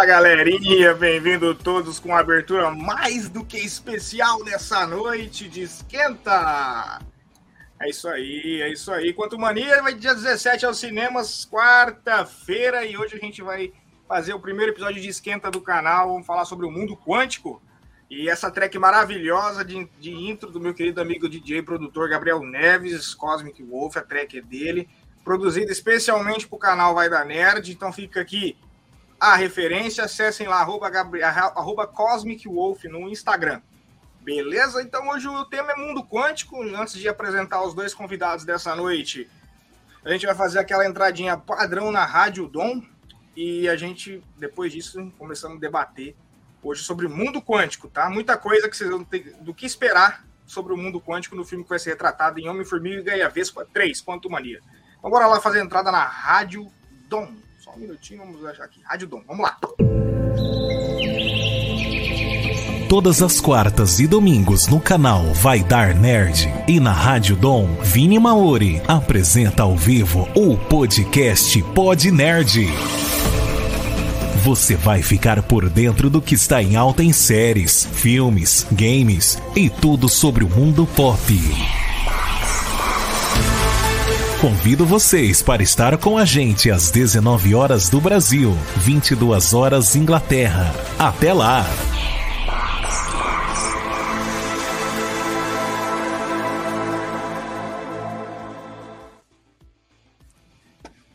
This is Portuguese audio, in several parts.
Fala galerinha, bem-vindo todos com a abertura mais do que especial nessa noite de esquenta. É isso aí, é isso aí. Quanto Mania vai dia 17 aos cinemas, quarta-feira, e hoje a gente vai fazer o primeiro episódio de esquenta do canal. Vamos falar sobre o mundo quântico e essa track maravilhosa de, de intro do meu querido amigo DJ produtor Gabriel Neves, Cosmic Wolf, a track é dele, produzida especialmente para o canal Vai da Nerd. Então fica aqui a referência, acessem lá, arroba, Gabriel, arroba Cosmic Wolf no Instagram. Beleza? Então hoje o tema é mundo quântico. Antes de apresentar os dois convidados dessa noite, a gente vai fazer aquela entradinha padrão na Rádio Dom e a gente, depois disso, começamos a debater hoje sobre mundo quântico, tá? Muita coisa que vocês vão ter do que esperar sobre o mundo quântico no filme que vai ser retratado em Homem-Formiga e a Vespa 3, Quanto Mania. Então bora lá fazer a entrada na Rádio Dom. Só um minutinho, vamos achar aqui. Rádio Dom, vamos lá. Todas as quartas e domingos no canal Vai Dar Nerd e na Rádio Dom, Vini Maori apresenta ao vivo o podcast Pod Nerd. Você vai ficar por dentro do que está em alta em séries, filmes, games e tudo sobre o mundo pop. Convido vocês para estar com a gente às 19 horas do Brasil, 22 horas Inglaterra. Até lá!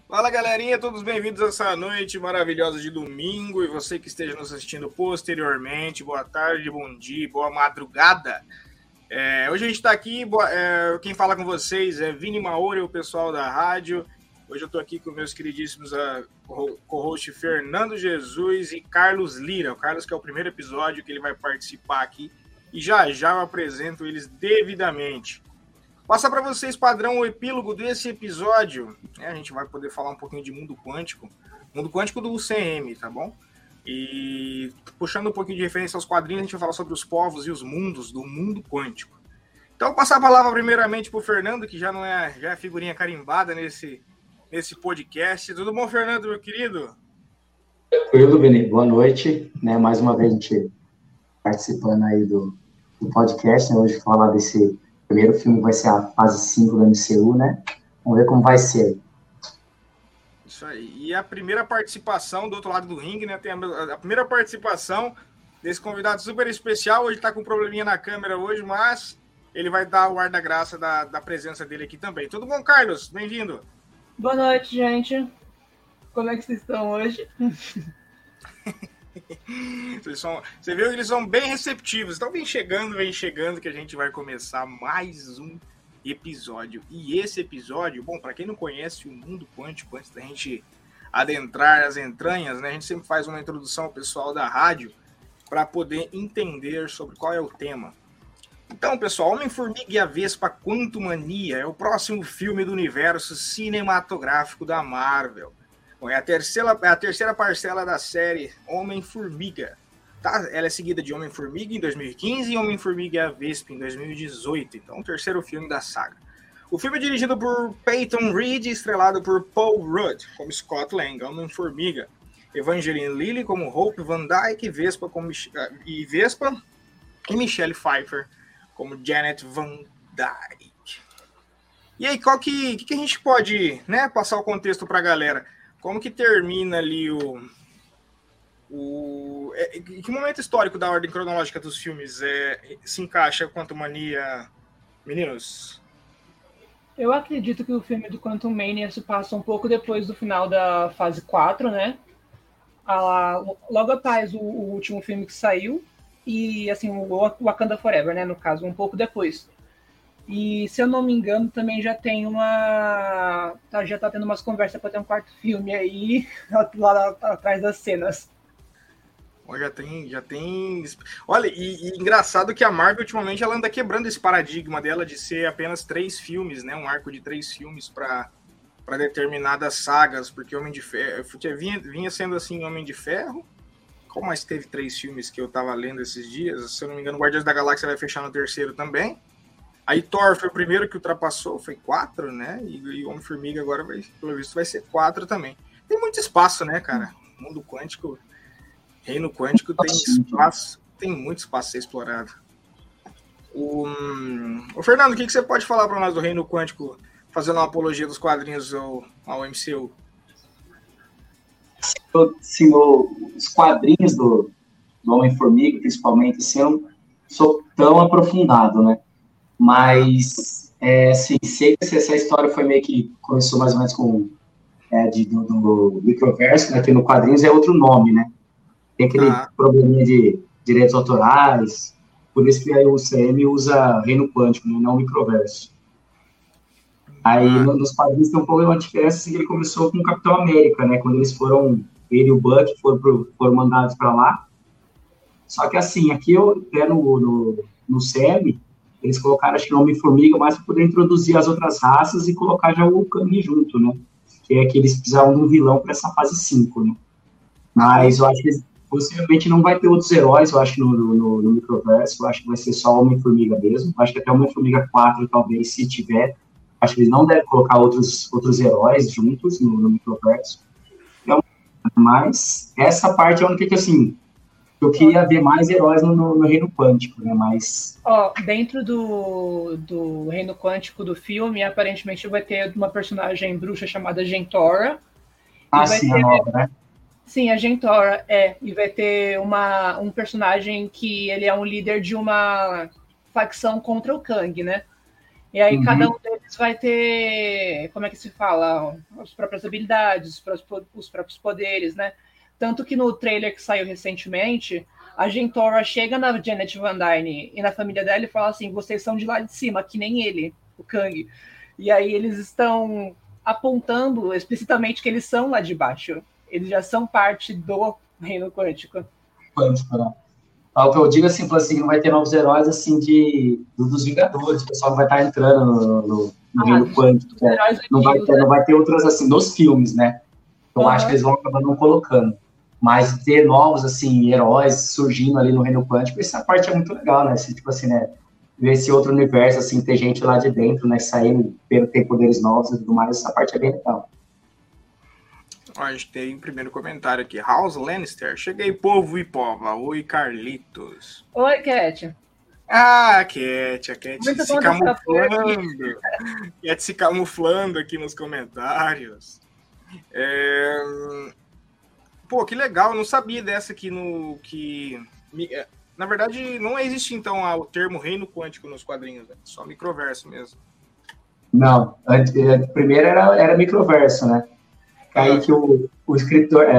Fala galerinha, todos bem-vindos a essa noite maravilhosa de domingo e você que esteja nos assistindo posteriormente, boa tarde, bom dia, boa madrugada. É, hoje a gente está aqui, é, quem fala com vocês é Vini Maori, o pessoal da rádio. Hoje eu estou aqui com meus queridíssimos uh, co-host Fernando Jesus e Carlos Lira. O Carlos que é o primeiro episódio que ele vai participar aqui e já já eu apresento eles devidamente. Passar para vocês, padrão, o epílogo desse episódio. É, a gente vai poder falar um pouquinho de mundo quântico. Mundo quântico do UCM, tá bom? E puxando um pouquinho de referência aos quadrinhos, a gente vai falar sobre os povos e os mundos do mundo quântico. Então, vou passar a palavra primeiramente para o Fernando, que já não é, já é figurinha carimbada nesse, nesse podcast. Tudo bom, Fernando, meu querido? Tranquilo, Vini. Boa noite. Né, mais uma vez a gente participando aí do, do podcast. Né, hoje falar desse primeiro filme que vai ser a fase 5 do MCU, né? Vamos ver como vai ser. Isso aí. E a primeira participação do outro lado do ringue, né? Tem a, a primeira participação desse convidado super especial. Hoje tá com um probleminha na câmera hoje, mas ele vai dar o ar da graça da, da presença dele aqui também. Tudo bom, Carlos? Bem-vindo. Boa noite, gente. Como é que vocês estão hoje? são, você viu que eles são bem receptivos. Então vem chegando, vem chegando que a gente vai começar mais um episódio. E esse episódio, bom, para quem não conhece o mundo quântico, antes da gente adentrar as entranhas, né, a gente sempre faz uma introdução ao pessoal da rádio para poder entender sobre qual é o tema. Então, pessoal, Homem-Formiga e a Vespa Quantumania é o próximo filme do universo cinematográfico da Marvel. Bom, é a terceira, é a terceira parcela da série Homem-Formiga. Tá? Ela é seguida de Homem-Formiga em 2015 e Homem-Formiga e a Vespa em 2018. Então, o terceiro filme da saga. O filme é dirigido por Peyton Reed e estrelado por Paul Rudd como Scott Lang, Homem-Formiga. Evangeline Lilly como Hope Van Dyke Vespa como, ah, e Vespa e Michelle Pfeiffer como Janet Van Dyke. E aí, qual que, que, a gente pode né, passar o contexto para a galera? Como que termina ali o, o, é, que momento histórico da ordem cronológica dos filmes é, se encaixa Quantum Mania, meninos? Eu acredito que o filme do Quantum Mania se passa um pouco depois do final da fase 4, né? Logo após o, o, último filme que saiu, e assim, o Wakanda Forever, né? No caso, um pouco depois. E se eu não me engano, também já tem uma. Tá, já tá tendo umas conversas para ter um quarto filme aí, lá atrás das cenas. Já tem, já tem. Olha, e, e, engraçado que a Marvel ultimamente ela anda quebrando esse paradigma dela de ser apenas três filmes, né? Um arco de três filmes para para determinadas sagas, porque Homem de Ferro vinha, vinha sendo assim Homem de Ferro. Como mais teve três filmes que eu tava lendo esses dias? Se eu não me engano, Guardiões da Galáxia vai fechar no terceiro também. Aí Thor foi o primeiro que ultrapassou, foi quatro, né? E, e Homem-Formiga agora, vai, pelo visto, vai ser quatro também. Tem muito espaço, né, cara? O mundo quântico Reino Quântico tem espaço, tem muito espaço a ser explorado. O, o Fernando, o que, que você pode falar para nós do Reino Quântico, fazendo uma apologia dos quadrinhos ao, ao MCU? Sim, os quadrinhos do, do Homem-Formiga, principalmente, assim, eu não sou tão aprofundado, né? Mas, é, assim, sei que essa história foi meio que começou mais ou menos com é, de, do, do microverso, né, que no quadrinhos é outro nome, né? Tem aquele ah. probleminha de direitos autorais, por isso que aí o CM usa reino quântico, né, não microverso. Aí ah. nos quadrinhos tem um pouco uma diferença, assim, que ele começou com o Capitão América, né? Quando eles foram, ele e o Buck foram, pro, foram mandados para lá. Só que assim, aqui eu, até no, no, no CM, eles colocaram, acho que Homem-Formiga, mais para poder introduzir as outras raças e colocar já o Kang junto, né? Que é que eles precisavam de um vilão para essa fase 5, né? Mas eu acho que possivelmente não vai ter outros heróis, eu acho, no, no, no microverso, eu acho que vai ser só Homem-Formiga mesmo. Eu acho que até Homem-Formiga 4, talvez, se tiver, acho que eles não devem colocar outros, outros heróis juntos no, no microverso. Então, mas essa parte é a única que, assim, eu queria ver mais heróis no, no, no, Reino Quântico, né? Mas. Ó, dentro do, do Reino Quântico do filme, aparentemente vai ter uma personagem bruxa chamada Gentora. Ah, sim, ter... a nova, né? Sim, a Gentora, é. E vai ter uma, um personagem que ele é um líder de uma facção contra o Kang, né? E aí uhum. cada um deles vai ter, como é que se fala? As próprias habilidades, os próprios, os próprios poderes, né? Tanto que no trailer que saiu recentemente, a Gentora chega na Janet Van Dyne e na família dela e fala assim: vocês são de lá de cima, que nem ele, o Kang. E aí eles estão apontando explicitamente que eles são lá de baixo. Eles já são parte do reino quântico. Quântico, né? O que eu digo assim, assim, não vai ter novos heróis assim de dos Vingadores, o pessoal vai estar entrando no, no, no ah, reino quântico. Né? Não, vai ter, não vai ter outros assim nos filmes, né? Eu uhum. acho que eles vão acabar não colocando. Mas ter novos, assim, heróis surgindo ali no Reino Quântico, essa parte é muito legal, né? Esse, tipo assim, né? Ver esse outro universo, assim, ter gente lá de dentro, né? Saindo, ter, ter poderes novos e tudo mais, essa parte é bem legal. A gente tem um primeiro comentário aqui. House Lannister. Cheguei, povo e pova. Oi, Carlitos. Oi, Cat. Ah, Cat, a Cat Muito se camuflando. Cat se camuflando aqui nos comentários. É... Pô, que legal, eu não sabia dessa aqui no. que é, Na verdade, não existe então o termo reino quântico nos quadrinhos, né? só microverso mesmo. Não, é, primeiro era, era microverso, né? Aí ah. que o, o escritor. É,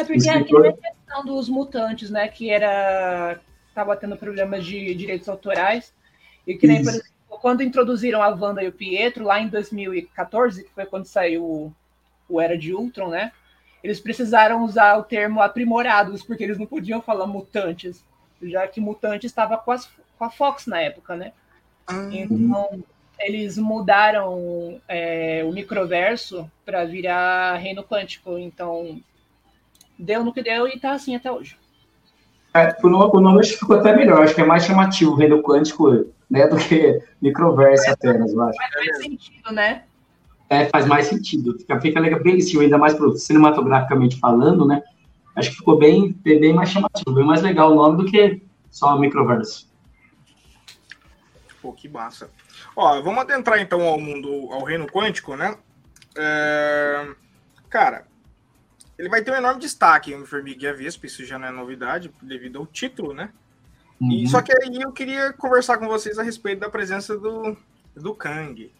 é porque escritor... aqui a questão dos mutantes, né? Que era. Tava tendo problemas de direitos autorais. E que nem, Isso. por exemplo, quando introduziram a Wanda e o Pietro, lá em 2014, que foi quando saiu o Era de Ultron, né? Eles precisaram usar o termo aprimorados, porque eles não podiam falar mutantes, já que mutantes estava com, com, a Fox na época, né? Uhum. Então, eles mudaram é, o microverso para virar reino quântico. Então, deu no que deu e tá assim até hoje. É, o, nome, o nome acho que ficou até melhor, acho que é mais chamativo, reino quântico, né, do que microverso é, apenas, eu acho. Faz mais sentido, né? é, faz mais sentido. Fica, fica legal, bem assim, ainda mais pro, cinematograficamente falando, né? Acho que ficou bem, bem mais chamativo, bem mais legal o nome do que só o microverso. Pô, que massa. Ó, vamos adentrar então ao mundo, ao reino quântico, né? É... Cara, ele vai ter um enorme destaque em Formiga e a Vespa, isso já não é novidade, devido ao título, né? Uhum. E, só que aí eu queria conversar com vocês a respeito da presença do, do Kang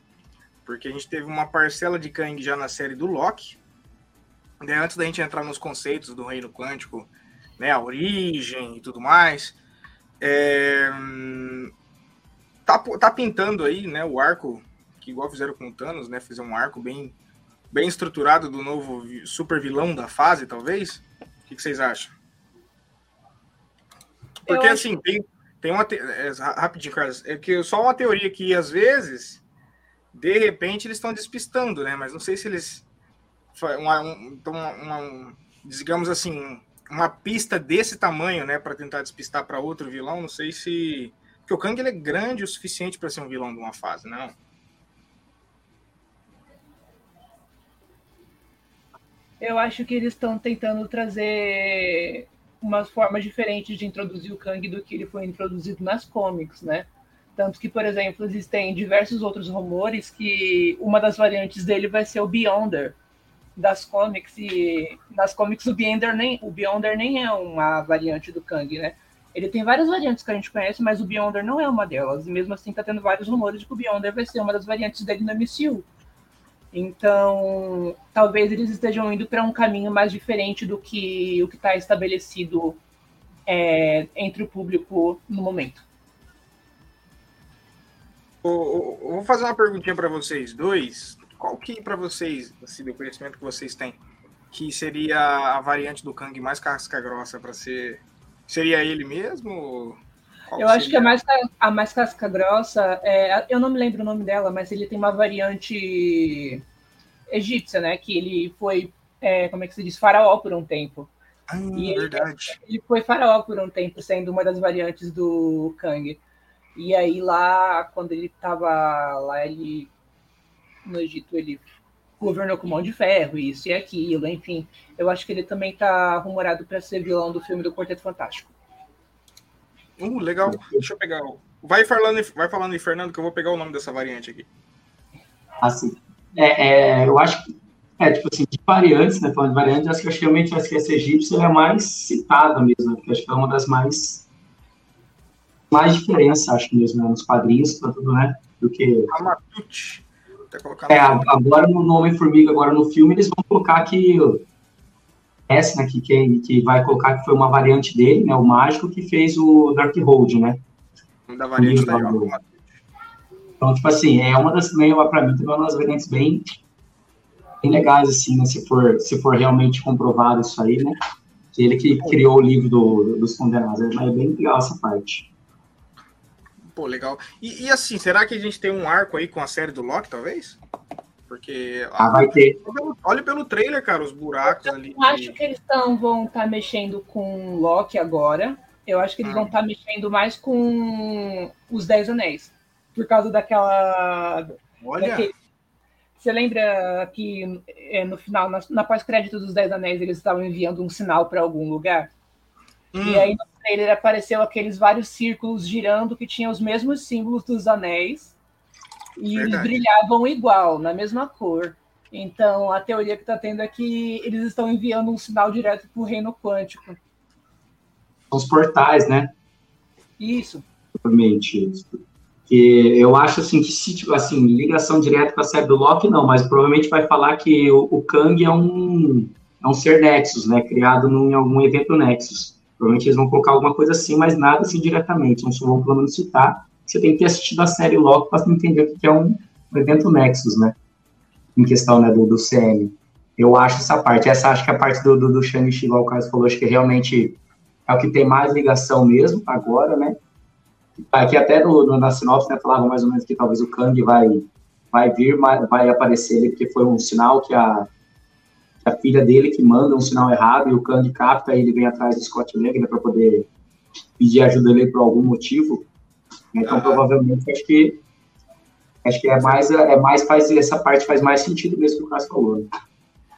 porque a gente teve uma parcela de Kang já na série do Loki. Né, antes da gente entrar nos conceitos do reino quântico, né, a origem e tudo mais, é, tá, tá pintando aí né, o arco, que igual fizeram com o Thanos, né, fizeram um arco bem, bem estruturado do novo super vilão da fase, talvez. O que, que vocês acham? Porque Eu assim, acho... tem, tem uma. Te... É, rapidinho, Carlos, é que só uma teoria que às vezes de repente eles estão despistando, né? Mas não sei se eles uma, uma, uma, digamos assim, uma pista desse tamanho, né, para tentar despistar para outro vilão. Não sei se porque o Kang ele é grande o suficiente para ser um vilão de uma fase, não? Eu acho que eles estão tentando trazer umas formas diferentes de introduzir o Kang do que ele foi introduzido nas comics, né? Tanto que, por exemplo, existem diversos outros rumores que uma das variantes dele vai ser o Beyonder das comics e nas comics o Beyonder nem o Beyonder nem é uma variante do Kang, né? Ele tem várias variantes que a gente conhece, mas o Beyonder não é uma delas. E mesmo assim tá tendo vários rumores de que o Beyonder vai ser uma das variantes dele no MCU. Então, talvez eles estejam indo para um caminho mais diferente do que o que está estabelecido é, entre o público no momento. Vou fazer uma perguntinha para vocês dois. Qual que para vocês, assim, do conhecimento que vocês têm, que seria a variante do Kang mais casca grossa para ser? Seria ele mesmo? Qual eu acho que a mais, a mais casca grossa, é, eu não me lembro o nome dela, mas ele tem uma variante egípcia, né? Que ele foi, é, como é que se diz, faraó por um tempo. Ah, e verdade. Ele, ele foi faraó por um tempo, sendo uma das variantes do Kang. E aí lá, quando ele estava lá, ele no Egito, ele governou com mão de ferro, isso e aquilo, enfim. Eu acho que ele também está rumorado para ser vilão do filme do Quarteto Fantástico. Uh, legal. Deixa eu pegar. Vai falando, vai falando em Fernando, que eu vou pegar o nome dessa variante aqui. Assim. É, é, eu acho que, é, tipo assim, de variantes, né? Falando de variantes, acho que eu realmente acho que essa egípcia é a mais citada mesmo, né, porque acho que é uma das mais. Mais diferença, acho mesmo, né, nos quadrinhos, tanto, né? Do que. Amatute. É, agora no Homem-Formiga, agora no filme, eles vão colocar que essa, né, que, que, que vai colocar que foi uma variante dele, né, o mágico que fez o Dark Hold, né? Da variante da Então, tipo assim, é uma das, meio, pra mim, também é uma das variantes bem, bem legais, assim, né, se for, se for realmente comprovado isso aí, né? Que ele que criou o livro do, dos condenados, é bem legal essa parte. Pô, legal. E, e, assim, será que a gente tem um arco aí com a série do Loki, talvez? Porque. Ah, vai ter. Olha pelo trailer, cara, os buracos eu ali. Eu acho que eles tão, vão estar tá mexendo com Loki agora. Eu acho que eles ah. vão estar tá mexendo mais com os Dez Anéis. Por causa daquela. Olha. Daquele... Você lembra que é, no final, na, na pós-crédito dos Dez Anéis, eles estavam enviando um sinal para algum lugar? Hum. E aí no trailer apareceu aqueles vários círculos girando que tinham os mesmos símbolos dos anéis. E Verdade. eles brilhavam igual, na mesma cor. Então, a teoria que está tendo é que eles estão enviando um sinal direto para o reino quântico. Os portais, né? Isso. Provavelmente isso. Que eu acho assim que se tipo, assim, ligação direta com a série do Loki, não, mas provavelmente vai falar que o, o Kang é um, é um ser Nexus, né? Criado num, em algum evento Nexus. Provavelmente eles vão colocar alguma coisa assim, mas nada assim diretamente. Não só vão pelo menos citar você tem que ter assistido a série logo para entender o que é um, um, evento Nexus, né? Em questão né, do, do CM. Eu acho essa parte, essa acho que é a parte do, do, do Shang-Chi, igual o Carlos falou, acho que realmente é o que tem mais ligação mesmo agora, né? Aqui até no, no, na sinopse, né, falava mais ou menos que talvez o Kang vai, vai vir, vai aparecer ele, porque foi um sinal que a, a filha dele que manda um sinal errado e o Kang capta e ele vem atrás do Scott Lang né, para poder pedir ajuda dele por algum motivo. Então, ah. provavelmente, acho que acho que é mais, é mais faz essa parte faz mais sentido mesmo que o Cássio falou. Né?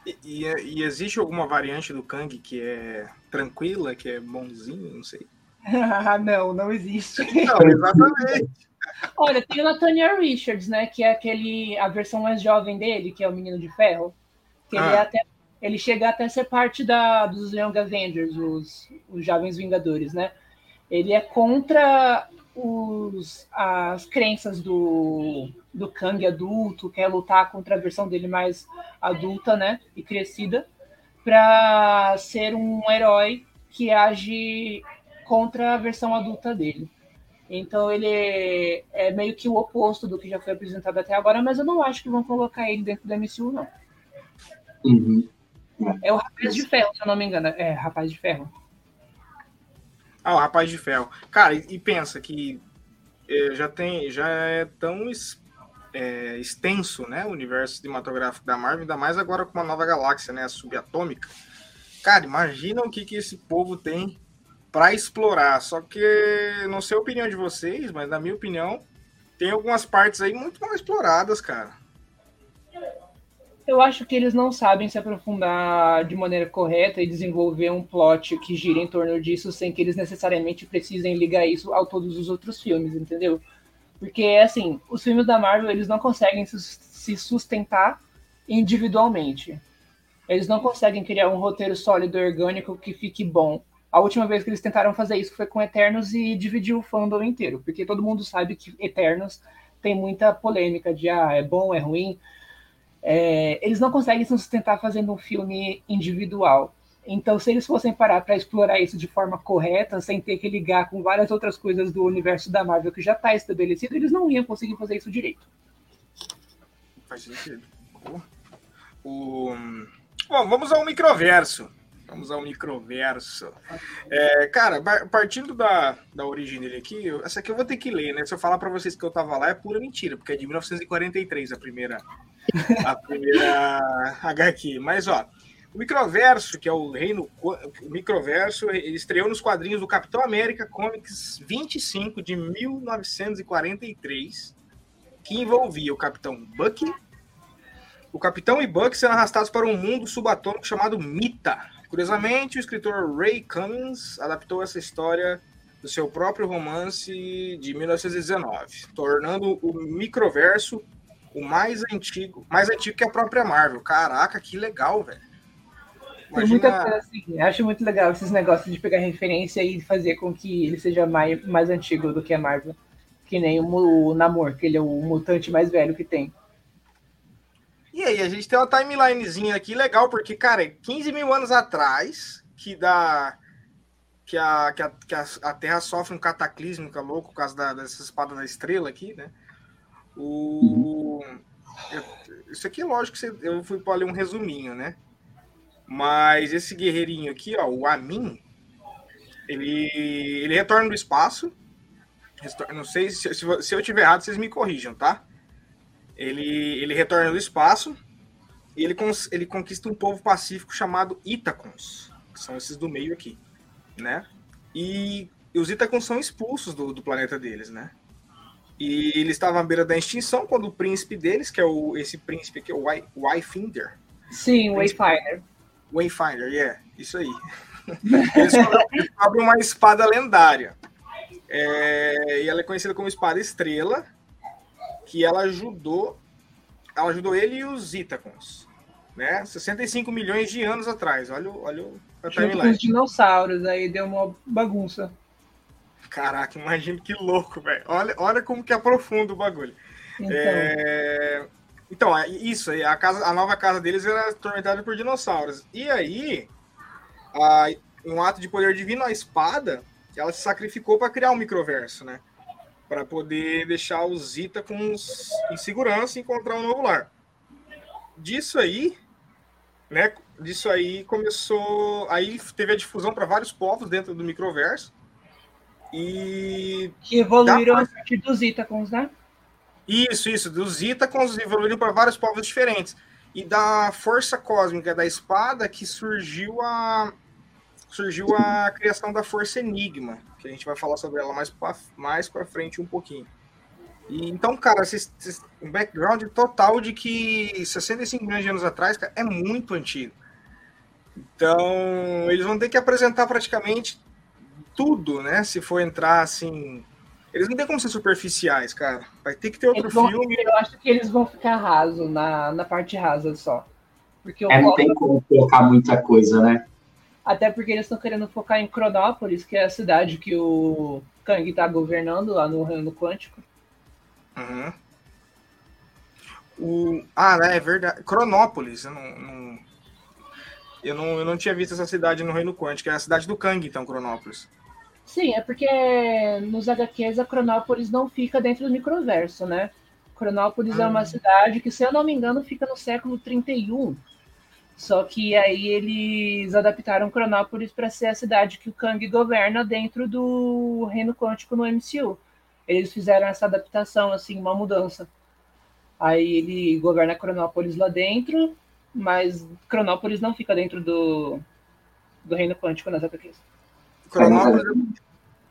E, e, e, existe alguma variante do Kang que é tranquila, que é bonzinho, não sei. não, não existe. Não, exatamente. Olha, tem o Nathaniel Richards, né? Que é aquele a versão mais jovem dele, que é o Menino de Ferro. Que ah. ele, é até, ele chega até a ser parte da, dos Young Avengers, os, os Jovens Vingadores, né? Ele é contra os, as crenças do, do Kang adulto, quer lutar contra a versão dele mais adulta, né, e crescida, para ser um herói que age contra a versão adulta dele. Então ele é, meio que o oposto do que já foi apresentado até agora, mas eu não acho que vão colocar ele dentro da MCU, não. Uhum. É o Rapaz de Ferro, se eu não me engano. É, Rapaz de Ferro. Ah, o Rapaz de Ferro. Cara, e, e pensa que é, já tem, já é tão é, extenso, né, o universo cinematográfico da Marvel, ainda mais agora com uma nova galáxia, né, a subatômica. Cara, imagina o que, que esse povo tem para explorar. Só que, não sei a opinião de vocês, mas na minha opinião, tem algumas partes aí muito mal exploradas, cara. Eu acho que eles não sabem se aprofundar de maneira correta e desenvolver um plot que gira em torno disso sem que eles necessariamente precisem ligar isso a todos os outros filmes, entendeu? Porque, assim, os filmes da Marvel, eles não conseguem se sustentar individualmente. Eles não conseguem criar um roteiro sólido e orgânico que fique bom. A última vez que eles tentaram fazer isso foi com Eternos e dividiu o fandom inteiro, porque todo mundo sabe que Eternos tem muita polêmica de ah, é bom, é ruim. É, eles não conseguem se sustentar fazendo um filme individual. Então, se eles fossem parar para explorar isso de forma correta, sem ter que ligar com várias outras coisas do universo da Marvel que já está estabelecido, eles não iam conseguir fazer isso direito. Faz sentido. O... Bom, vamos ao microverso. Vamos ao microverso. É, cara, partindo da, da origem dele aqui, essa aqui eu vou ter que ler, né? Se eu falar para vocês que eu tava lá, é pura mentira, porque é de 1943 a primeira, a primeira HQ. Mas, ó, o Microverso, que é o reino. O Microverso, estreou nos quadrinhos do Capitão América Comics 25 de 1943, que envolvia o Capitão Bucky. O Capitão e Bucky sendo arrastados para um mundo subatômico chamado Mita. Curiosamente, o escritor Ray Cummings adaptou essa história do seu próprio romance de 1919, tornando o Microverso o mais antigo, mais antigo que a própria Marvel. Caraca, que legal, velho. Imagina... muita coisa assim. Acho muito legal esses negócios de pegar referência e fazer com que ele seja mais, mais antigo do que a Marvel. Que nem o, o Namor, que ele é o mutante mais velho que tem. E aí, a gente tem uma timelinezinha aqui legal, porque, cara, 15 mil anos atrás, que dá. Que a, que a, que a, Terra sofre um cataclismo que é louco por causa da, dessa espada da estrela aqui, né? O. Eu, isso aqui, lógico, que eu fui para ler um resuminho, né? Mas esse guerreirinho aqui, ó, o Amin, ele, ele retorna do espaço. Não sei se, se, se eu tiver errado, vocês me corrijam, tá? Ele, ele retorna do espaço e ele, ele conquista um povo pacífico chamado Itacons, que são esses do meio aqui, né? E, e os Itacons são expulsos do, do planeta deles, né? E ele estava à beira da extinção quando o príncipe deles, que é o, esse príncipe aqui, o Wayfinder. Sim, o Wayfinder. Wayfinder, yeah, isso aí. Eles uma espada lendária. É, e ela é conhecida como espada estrela, que ela ajudou, ela ajudou ele e os Itacons, né? 65 milhões de anos atrás. Olha, olha a Junto com os dinossauros, aí deu uma bagunça. Caraca, imagina que louco, velho. Olha, olha como que aprofunda o bagulho. Então, é... então é isso, a, casa, a nova casa deles era atormentada por dinossauros. E aí, a, um ato de poder divino, a espada, ela se sacrificou para criar um microverso, né? para poder deixar os Zita com em segurança e encontrar um novo lar. Disso aí, né? Disso aí começou, aí teve a difusão para vários povos dentro do microverso e que evoluíram a partir dos Itacons, né? Isso, isso, dos Itacons evoluíram para vários povos diferentes. E da força cósmica da espada que surgiu a surgiu a criação da Força Enigma, que a gente vai falar sobre ela mais para mais para frente um pouquinho. E, então, cara, um background total de que 65 milhões de anos atrás cara, é muito antigo. Então, eles vão ter que apresentar praticamente tudo, né? Se for entrar assim. Eles não tem como ser superficiais, cara. Vai ter que ter outro vão, filme. Eu acho que eles vão ficar raso na, na parte rasa só. Porque é, não tem como colocar muita coisa, né? Até porque eles estão querendo focar em Cronópolis, que é a cidade que o Kang está governando lá no Reino Quântico. Uhum. O... Ah, é verdade. Cronópolis. Eu não, não... Eu, não, eu não tinha visto essa cidade no Reino Quântico. É a cidade do Kang, então, Cronópolis. Sim, é porque nos HQs a Cronópolis não fica dentro do microverso, né? Cronópolis é uma ah. cidade que, se eu não me engano, fica no século 31. Só que aí eles adaptaram Cronópolis para ser a cidade que o Kang governa dentro do Reino Quântico no MCU. Eles fizeram essa adaptação, assim, uma mudança. Aí ele governa Cronópolis lá dentro, mas Cronópolis não fica dentro do, do Reino Quântico nas HQs. Cronópolis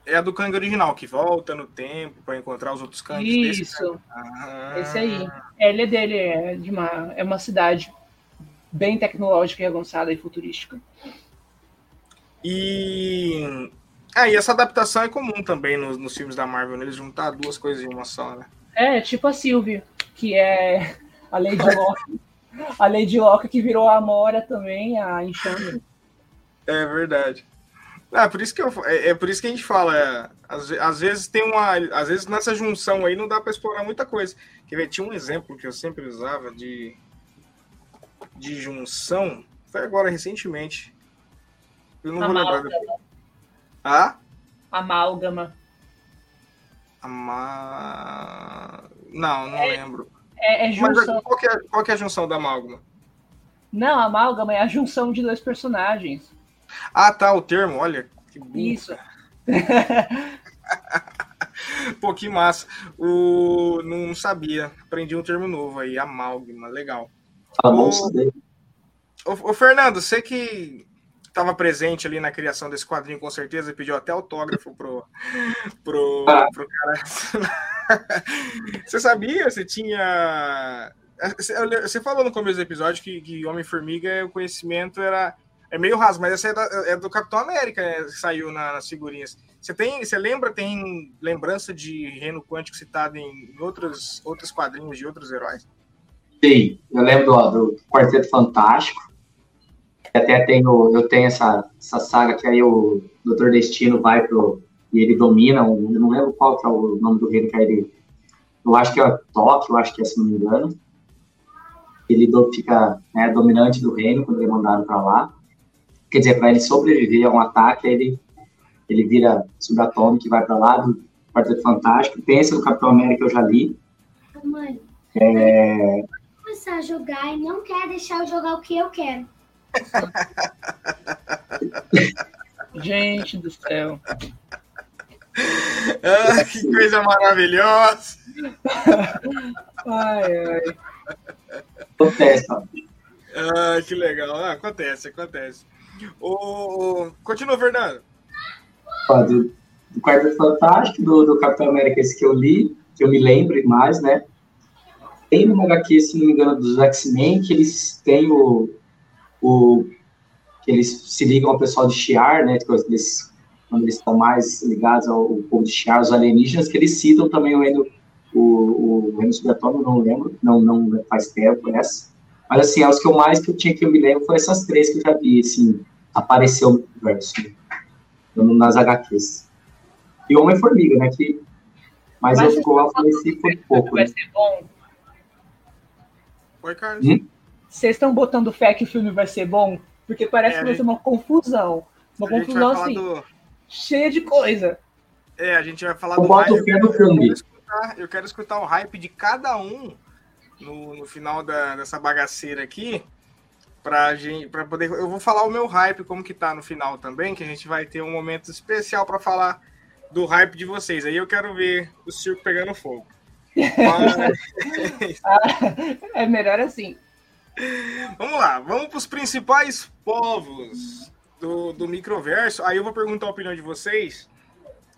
é a do Kang original, que volta no tempo para encontrar os outros Kangs. Isso. Ah. Esse aí. Ele é dele, é de uma, é uma cidade bem tecnológica e avançada e futurística. E. Ah, e essa adaptação é comum também nos, nos filmes da Marvel, né? eles juntar duas coisas em uma só, né? É, tipo a Sylvie, que é a Lady Locke. a Lady Locke que virou a Amora também, a Enchantress. É verdade. Ah, por isso que eu, é, é por isso que a gente fala, é, às, às, vezes tem uma, às vezes nessa junção aí não dá para explorar muita coisa. Quer ver, tinha um exemplo que eu sempre usava de de junção, foi agora recentemente. Eu não Amálgama. vou lembrar. Ah? Amálgama. Ama... Não, não é, lembro. É, é junção. Mas qual é, qual que é a junção da amálgama? Não, amálgama é a junção de dois personagens. Ah, tá, o termo, olha. Que burro. Isso. Pô, que massa. O... Não sabia. Aprendi um termo novo aí, amálgama. Legal. Bom saber. O, o Fernando, você que estava presente ali na criação desse quadrinho, com certeza, e pediu até autógrafo pro, pro, ah. pro cara. você sabia? Você tinha. Você falou no começo do episódio que, que Homem-Formiga, o conhecimento era é meio raso, mas essa é, da, é do Capitão América, que saiu na, nas figurinhas. Você tem, você lembra, tem lembrança de Reino Quântico citado em outros, outros quadrinhos de outros heróis? Sim, eu lembro ó, do Quarteto Fantástico. Até tenho, eu tenho essa, essa saga que aí o Doutor Destino vai pro. E ele domina, um, eu não lembro qual que é o nome do reino que é ele. Eu acho que é Tóquio, eu acho que é, se não me engano. Ele do, fica né, dominante do reino quando ele é mandado para lá quer dizer, para ele sobreviver a um ataque, ele, ele vira subatômico e vai para lá do Quarteto Fantástico. Pensa no Capitão América, eu já li. Mãe, é... começar a jogar e não quer deixar eu jogar o que eu quero. Gente do céu. Ah, que coisa maravilhosa! ai, ai. Acontece, ah, que legal. Ah, acontece, acontece. O... Continua, Fernando. Ó, do, do Quarteto Fantástico, do, do Capitão América, esse que eu li, que eu me lembro mais, né? Tem uma HQ, se não me engano, dos X-Men, que eles têm o, o. que eles se ligam ao pessoal de Shiar, né? Quando eles estão mais ligados ao, povo de Shiar, os alienígenas, que eles citam também o reino, o, o reino subatômico, não lembro, não, não faz tempo essa. Mas assim, as que eu mais que eu tinha que eu me lembro foi essas três que eu já vi, assim, apareceu no universo, nas HQs. E Homem-Formiga, né? Que, mas, mas eu, eu conheci por pouco. Vai né? ser bom. Oi, Carlos. Hum? Vocês estão botando fé que o filme vai ser bom? Porque parece é, que vai ser uma confusão. Uma confusão assim, do... cheia de coisa. É, a gente vai falar eu do hype. Eu quero, escutar, eu quero escutar o hype de cada um no, no final da, dessa bagaceira aqui pra gente para poder eu vou falar o meu hype como que tá no final também que a gente vai ter um momento especial para falar do hype de vocês. Aí eu quero ver o circo pegando fogo. Mas... é melhor assim. Vamos lá vamos para os principais povos do, do microverso. Aí eu vou perguntar a opinião de vocês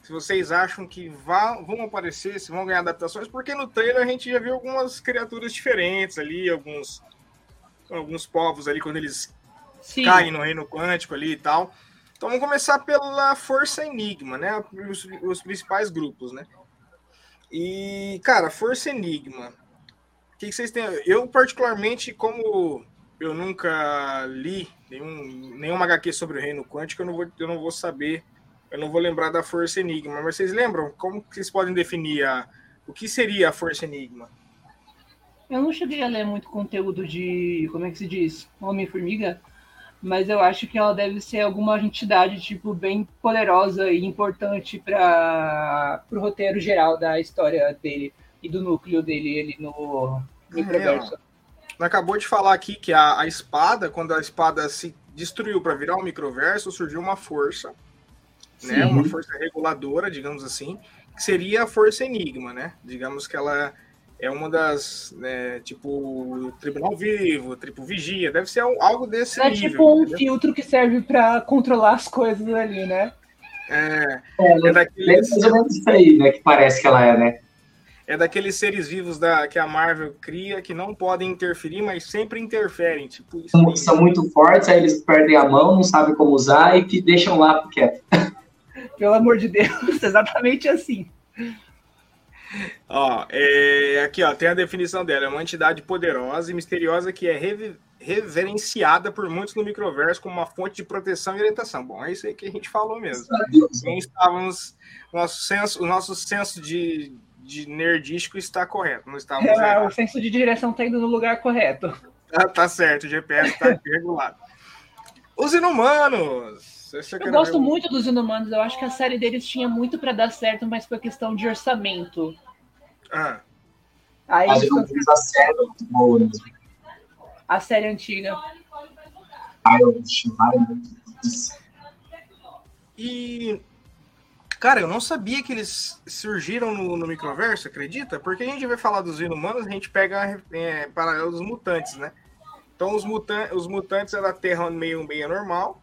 se vocês acham que vão, vão aparecer, se vão ganhar adaptações, porque no trailer a gente já viu algumas criaturas diferentes ali, alguns, alguns povos ali quando eles Sim. caem no reino quântico ali e tal. Então vamos começar pela Força Enigma, né? Os, os principais grupos, né? E, cara, Força Enigma. O que, que vocês têm? Eu, particularmente, como eu nunca li nenhum, nenhuma HQ sobre o reino quântico, eu não vou, eu não vou saber eu não vou lembrar da Força Enigma, mas vocês lembram? Como que vocês podem definir a, o que seria a Força Enigma? Eu não cheguei a ler muito conteúdo de, como é que se diz, Homem-Formiga, mas eu acho que ela deve ser alguma entidade tipo bem poderosa e importante para o roteiro geral da história dele e do núcleo dele ele no microverso. É, acabou de falar aqui que a, a espada, quando a espada se destruiu para virar um microverso, surgiu uma força né? Uma força reguladora, digamos assim, que seria a força Enigma, né? Digamos que ela é uma das, né, tipo, tribunal vivo, triplo vigia, deve ser algo desse é nível. É tipo um entendeu? filtro que serve para controlar as coisas ali, né? É, é, é daqueles... mais ou menos isso aí, né, que parece que ela é, né? é daqueles seres vivos da, que a Marvel cria que não podem interferir, mas sempre interferem. Tipo, isso são, são muito fortes, aí eles perdem a mão, não sabem como usar e que deixam lá porque Pelo amor de Deus, exatamente assim. Ó, é, aqui ó, tem a definição dela. É uma entidade poderosa e misteriosa que é reverenciada por muitos no microverso como uma fonte de proteção e orientação. Bom, é isso aí que a gente falou mesmo. Não estávamos, nosso senso, o nosso senso de, de nerdístico está correto. Não estávamos é, o senso de direção está indo no lugar correto. Ah, tá certo, o GPS está regulado. Os Inumanos! Eu gosto muito dos Inumanos. Eu acho que a série deles tinha muito para dar certo, mas foi questão de orçamento. Ah. Aí, mas eu fiz a série muito boa mesmo. A série antiga. Ah, eu E Cara, eu não sabia que eles surgiram no, no microverso, acredita? Porque a gente vai falar dos inumanos, a gente pega é, paralelo dos mutantes, né? Então os, mutan os mutantes é da Terra meio, meio normal,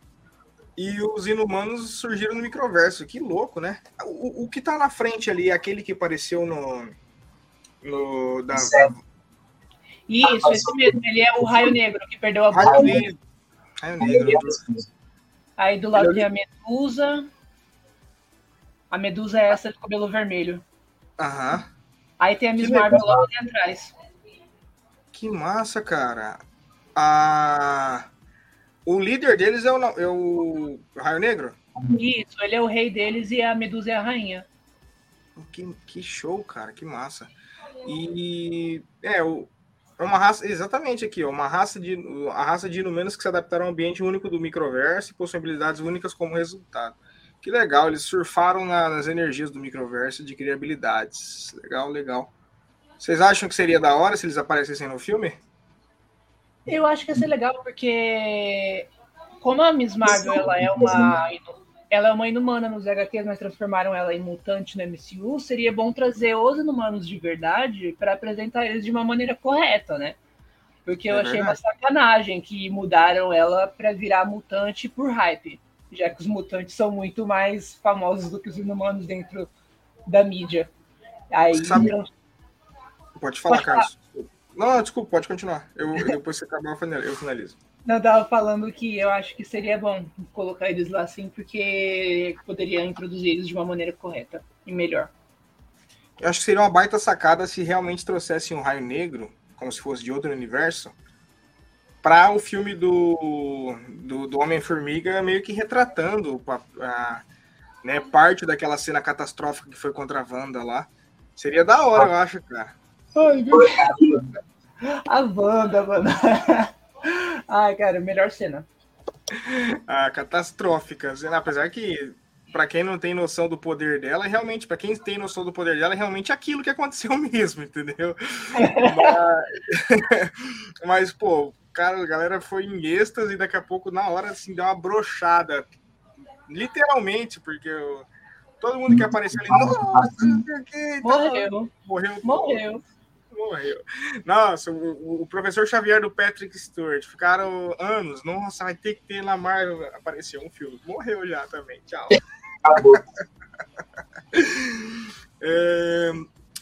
e os inumanos surgiram no microverso. Que louco, né? O, o que tá na frente ali é aquele que apareceu no. No da. Isso, esse mesmo. Ele é o Raio Negro, que perdeu a Raio Negro. Raio Negro. Aí do lado tem a Medusa. A Medusa é essa de cabelo vermelho. Aham. Aí tem a Miss Marvel logo ali atrás. Que massa, cara. A. O líder deles é o, é o Raio Negro? Isso, ele é o rei deles e a Medusa é a rainha. Que, que show, cara, que massa. E é, o, é uma raça, exatamente aqui, ó, uma raça de a raça de inumanos que se adaptaram ao ambiente único do microverso e possibilidades únicas como resultado. Que legal, eles surfaram na, nas energias do microverso de criar habilidades. Legal, legal. Vocês acham que seria da hora se eles aparecessem no filme? Eu acho que ia ser legal, porque como a Miss Marvel ela é uma ela é uma inumana nos HQs, mas transformaram ela em mutante no MCU, seria bom trazer os inumanos de verdade para apresentar eles de uma maneira correta, né? Porque eu é achei uma sacanagem que mudaram ela para virar mutante por hype, já que os mutantes são muito mais famosos do que os inumanos dentro da mídia. Aí, Sabe... Pode falar, Pode Carlos. Falar. Não, desculpa, pode continuar. Eu, depois que acabar, eu finalizo. Não, eu tava falando que eu acho que seria bom colocar eles lá assim, porque poderia introduzir eles de uma maneira correta e melhor. Eu acho que seria uma baita sacada se realmente trouxessem um raio negro, como se fosse de outro universo, para o filme do, do, do Homem-Formiga, meio que retratando a, a, né, parte daquela cena catastrófica que foi contra a Wanda lá. Seria da hora, eu acho, cara. Ai, meu A Wanda, mano. Ai, cara, melhor cena. A catastrófica. Apesar que, para quem não tem noção do poder dela, realmente, para quem tem noção do poder dela, é realmente aquilo que aconteceu mesmo, entendeu? Mas, mas, pô, cara, a galera foi em êxtase e daqui a pouco, na hora, assim, deu uma brochada. Literalmente, porque eu, todo mundo que apareceu ali, nossa, morreu. Morreu. Morreu morreu. Nossa, o, o, professor Xavier do Patrick Stewart ficaram anos. Nossa, vai ter que ter na Marvel. Apareceu um filme. Morreu já também. Tchau. Acabou. é,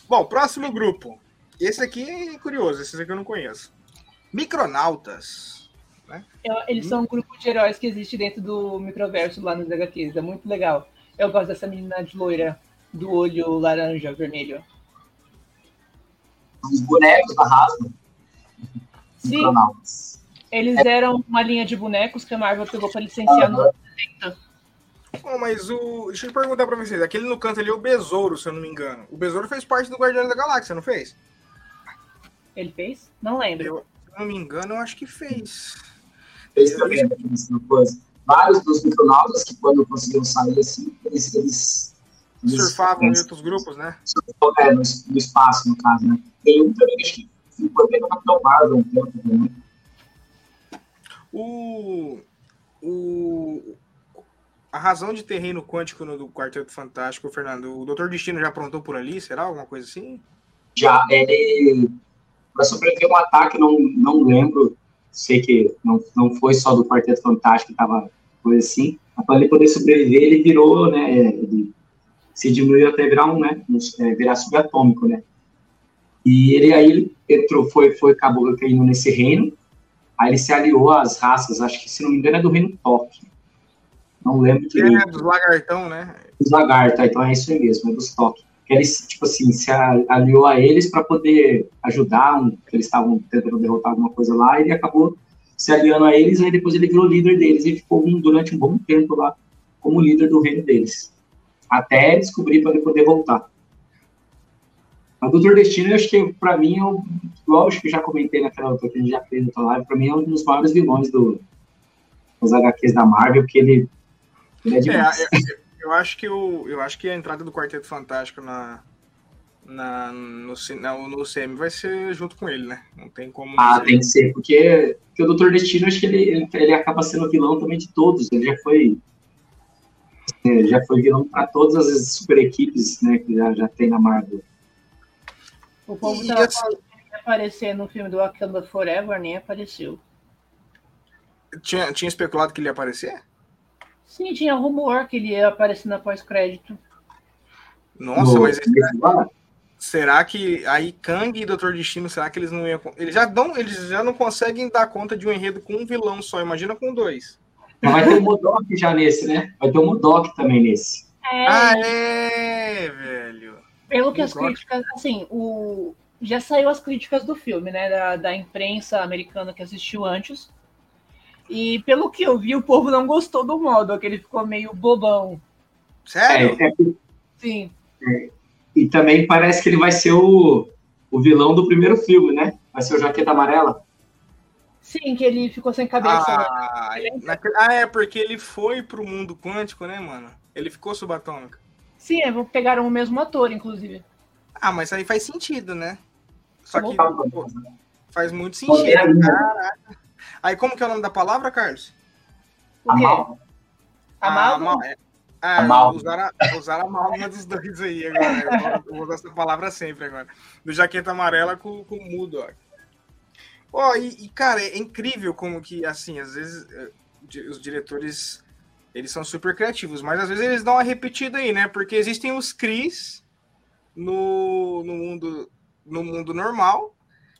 bom, próximo grupo. Esse aqui é curioso, esse aqui eu não conheço. Micronautas. Né? Eles são um grupo de heróis que existe dentro do microverso lá nos HQs. É muito legal. Eu gosto dessa menina de loira, do olho laranja, vermelho os bonecos da Hasbro. Sim. Eles eram uma linha de bonecos que a Marvel pegou para licenciar nos 70. Oh, mas o. Deixa eu perguntar para vocês. Aquele no canto ali é o Besouro, se eu não me engano. O Besouro fez parte do Guardiões da Galáxia, não fez? Ele fez? Não lembro. Eu, se eu não me engano, eu acho que fez. Fez também, coisa. Vários dos micronautas que quando conseguiram sair assim, eles, eles surfavam em outros grupos, né? É, no, no, espaço, no caso, né? Tem um também que ficou até no Capitão Marvel um tempo também. O, o, a razão de terreno quântico no, do Quarteto Fantástico, Fernando, o Doutor Destino já aprontou por ali? Será alguma coisa assim? Já, ele para sobreviver um ataque, não, não lembro, sei que não, não foi só do Quarteto Fantástico, tava coisa assim, para ele poder sobreviver, ele virou, né, ele se diminuiu até virar um, né, é, virar subatômico, né, E ele aí ele entrou, foi, foi, acabou caindo nesse reino. Aí ele se aliou às raças, acho que se não me engano é do reino Toque. Não lembro direito. É, dos lagartão, né? Dos lagartos, então é isso aí mesmo, é dos Toque. Ele, tipo assim, se aliou a eles para poder ajudar, um, eles estavam tentando derrotar alguma coisa lá, e ele acabou se aliando a eles, aí depois ele virou líder deles e ficou um, durante um bom tempo lá como líder do reino deles. Até descobrir para ele poder voltar. O Doutor Destino, eu acho que, para mim, eu, lógico que já comentei naquela outra que a gente já fez outra live, para mim é um dos maiores vilões do, dos HQs da Marvel, porque ele, ele é demais. É, eu, eu, acho que o, eu acho que a entrada do Quarteto Fantástico na, na, no, no, no CM vai ser junto com ele, né? Não tem como. Ah, tem que ser, porque, porque o Doutor Destino, acho que ele, ele, ele acaba sendo vilão também de todos. Ele já foi. Já foi vilão para todas as super equipes né, que já, já tem na Marvel. O povo tava assim, falando que ia aparecer no filme do Wakanda Forever, nem apareceu. Tinha, tinha especulado que ele ia aparecer? Sim, tinha rumor que ele ia aparecer na pós-crédito. Nossa, no... mas será, será que aí Kang e Doutor Destino, será que eles não iam. Eles já, dão, eles já não conseguem dar conta de um enredo com um vilão só, imagina com dois. Mas vai ter o Modok já nesse, né? Vai ter o Modok também nesse. É... Ah, é, velho. Pelo que as críticas, assim, o já saiu as críticas do filme, né, da, da imprensa americana que assistiu antes. E pelo que eu vi, o povo não gostou do modo, que ele ficou meio bobão. Sério? É, é, Sim. É, e também parece que ele vai ser o, o vilão do primeiro filme, né? Vai ser o Jaqueta Amarela. Sim, que ele ficou sem cabeça. Ah, né? ah é, porque ele foi pro mundo quântico, né, mano? Ele ficou subatômico. Sim, é, pegaram o mesmo ator, inclusive. Ah, mas aí faz sentido, né? Só que pô, faz muito sentido. Caraca. Aí como que é o nome da palavra, Carlos? O quê? Amal. Amal? É, ah, Amal. Usar, a, amálgama dos dois aí agora. Eu vou usar essa palavra sempre agora. Do jaqueta amarela com, com mudo, ó. Ó, e, e, cara, é incrível como que, assim, às vezes eh, os diretores eles são super criativos, mas às vezes eles dão uma repetida aí, né? Porque existem os Cris no, no, mundo, no mundo normal,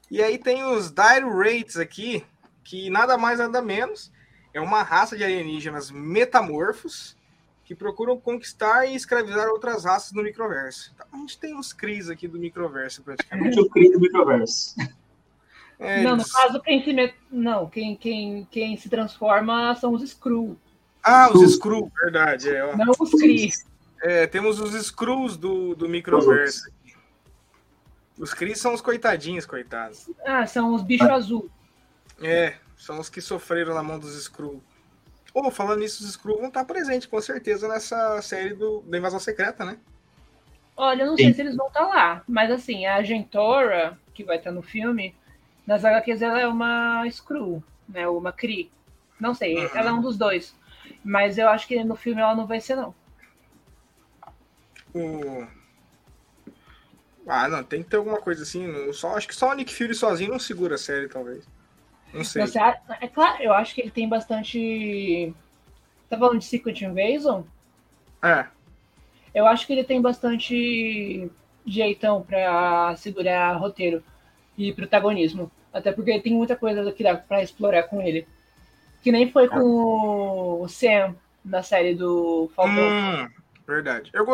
e aí tem os Dire Rates aqui, que nada mais nada menos é uma raça de alienígenas metamorfos que procuram conquistar e escravizar outras raças no microverso. Então, a gente tem uns Cris aqui do microverso, praticamente. o Cris do microverso. É, não, no caso, quem se, não, quem, quem, quem se transforma são os Skrull. Ah, os Screw, verdade. É, Não os Cris. É, temos os Screws do, do microverso. Os Cris são os coitadinhos, coitados. Ah, são os bichos azul. É, são os que sofreram na mão dos Screw. Oh, falando nisso, os Screw vão estar presentes, com certeza, nessa série do, da Invasão Secreta, né? Olha, eu não Sim. sei se eles vão estar lá, mas assim, a Agentora, que vai estar no filme, nas HQs ela é uma Screw, né? Uma Cri. Não sei, uhum. ela é um dos dois. Mas eu acho que no filme ela não vai ser, não. O... Ah, não, tem que ter alguma coisa assim. Só, acho que só o Nick Fury sozinho não segura a série, talvez. Não sei. Você, é claro, eu acho que ele tem bastante. Tá falando de Secret Invasion? É. Eu acho que ele tem bastante jeitão pra segurar roteiro e protagonismo. Até porque tem muita coisa que dá pra explorar com ele. Que nem foi com o Sam na série do Falcão. Hum, verdade. Eu,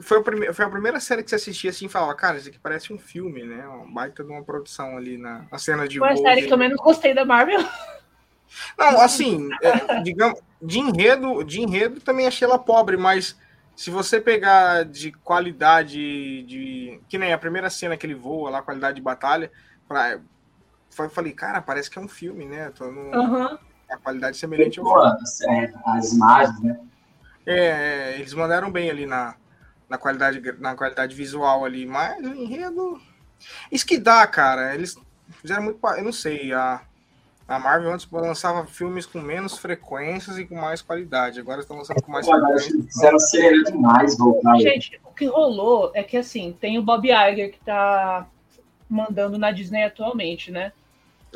foi, a primeira, foi a primeira série que você assistia assim e falava, cara, isso aqui parece um filme, né? Baita de uma produção ali na, na cena de. Foi a série que eu menos gostei da Marvel. Não, assim, é, digamos, de enredo, de enredo também achei ela pobre, mas se você pegar de qualidade de. Que nem a primeira cena que ele voa lá, qualidade de batalha, pra, foi, falei, cara, parece que é um filme, né? Tô no, uhum a qualidade semelhante ao é, as imagens, né? É, é, eles mandaram bem ali na, na, qualidade, na qualidade visual ali, mas o enredo. Isso que dá, cara. Eles fizeram muito. Eu não sei, a, a Marvel antes lançava filmes com menos frequências e com mais qualidade. Agora estão lançando com mais frequência. Fizeram ser demais voltar. Gente, o que rolou é que assim, tem o Bob Iger que tá mandando na Disney atualmente, né?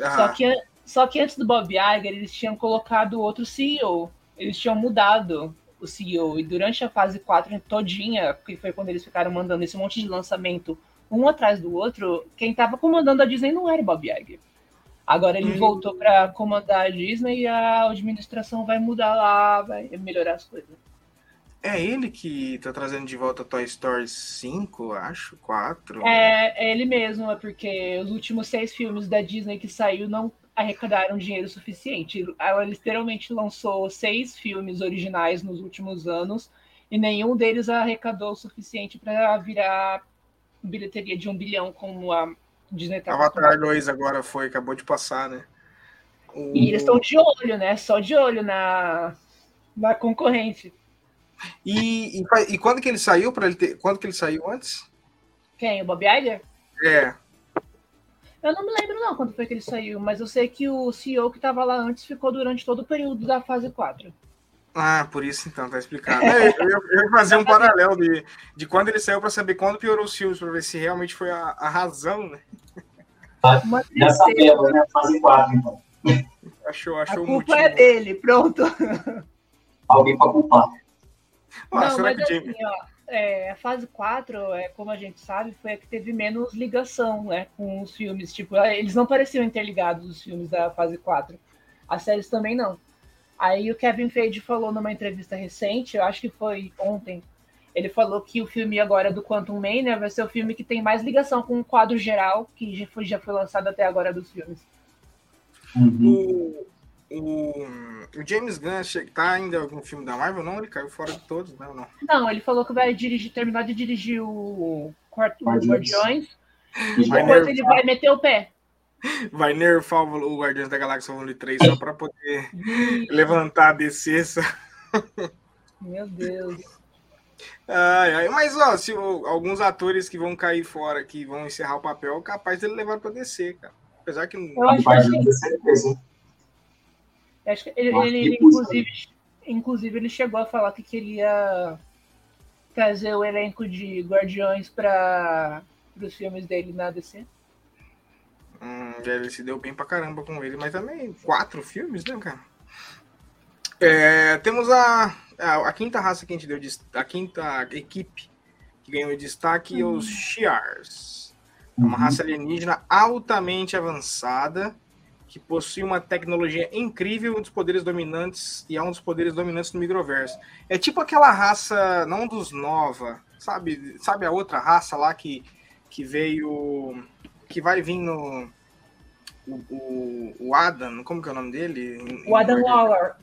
Ah. Só que só que antes do Bob Iger, eles tinham colocado outro CEO. Eles tinham mudado o CEO. E durante a fase 4 todinha, que foi quando eles ficaram mandando esse monte de lançamento um atrás do outro, quem estava comandando a Disney não era o Bob Iger. Agora ele hum. voltou para comandar a Disney e a administração vai mudar lá, vai melhorar as coisas. É ele que tá trazendo de volta Toy Story 5, acho, 4. É, é ele mesmo, é porque os últimos seis filmes da Disney que saiu não arrecadaram dinheiro suficiente. Ela literalmente lançou seis filmes originais nos últimos anos e nenhum deles arrecadou o suficiente para virar bilheteria de um bilhão, como a Disney tá Avatar 2 agora foi, acabou de passar, né? O... E eles estão de olho, né? Só de olho na, na concorrente. E, e, e quando que ele saiu para ele ter, quando que ele saiu antes? Quem? O Bob Iger? É. Eu não me lembro não quando foi que ele saiu, mas eu sei que o CEO que estava lá antes ficou durante todo o período da fase 4. Ah, por isso então, tá explicado. É, eu, ia fazer um paralelo de, de quando ele saiu para saber quando piorou os filmes, para ver se realmente foi a, a razão, né? Ah, já sabemos, né? Fase 4, então. Achou, achou a culpa é dele, pronto. Alguém para culpar. Ah, não, mas assim, ó, é, a fase 4, é, como a gente sabe, foi a que teve menos ligação né, com os filmes. Tipo, é, eles não pareciam interligados, os filmes da fase 4. As séries também não. Aí o Kevin Feige falou numa entrevista recente, eu acho que foi ontem, ele falou que o filme agora do Quantum Mania vai ser o filme que tem mais ligação com o quadro geral que já foi, já foi lançado até agora dos filmes. Uhum. O, o, James Gunn tá ainda algum filme da Marvel? Não, ele caiu fora de todos, não, não. Não, ele falou que vai dirigir, terminar de dirigir o Guardiões. E depois ele vai meter o pé. Vai nerfar o Guardiões da Galáxia Volume 3 só para poder levantar a descesa. Meu Deus. Ai, ai, mas ó, se o, alguns atores que vão cair fora, que vão encerrar o papel, capaz dele levar para descer, cara. Apesar que não. Eu acho que... Acho que ele, ele, ele inclusive, inclusive, ele chegou a falar que queria trazer o elenco de Guardiões para os filmes dele na DC. Hum, já ele se deu bem pra caramba com ele, mas também quatro filmes, né, cara? É, temos a, a, a, quinta raça que a gente deu, a quinta equipe que ganhou destaque, uhum. os Shi'ars. Uhum. Uma raça alienígena altamente avançada que possui uma tecnologia incrível, um dos poderes dominantes, e é um dos poderes dominantes do microverso. É tipo aquela raça, não dos Nova, sabe? Sabe a outra raça lá que, que veio. que vai vir no. O, o, o Adam, como que é o nome dele? O Adam Waller.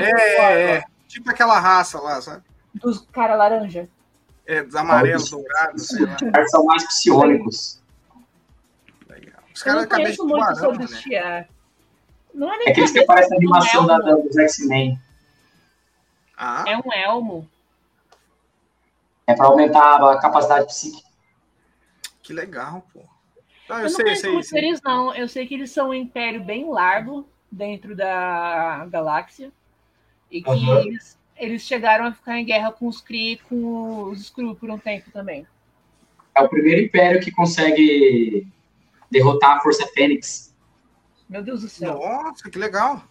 É, é, é, tipo aquela raça lá, sabe? Dos cara laranja. É, dos amarelos, dourados, sei lá. Eles são mais psionicos. Os caras acabam de muito sobre né? Não é nem É que eles que parece a animação da, dos X-Men. Ah. É um elmo. É para aumentar a capacidade psíquica. Que legal, pô. Não, eu, eu sei, não sei, sei. Eles não. Eu sei que eles são um império bem largo dentro da galáxia. E que uhum. eles, eles chegaram a ficar em guerra com os Kree e com os Skrull por um tempo também. É o primeiro império que consegue derrotar a Força Fênix. Meu Deus do céu. Nossa, que legal.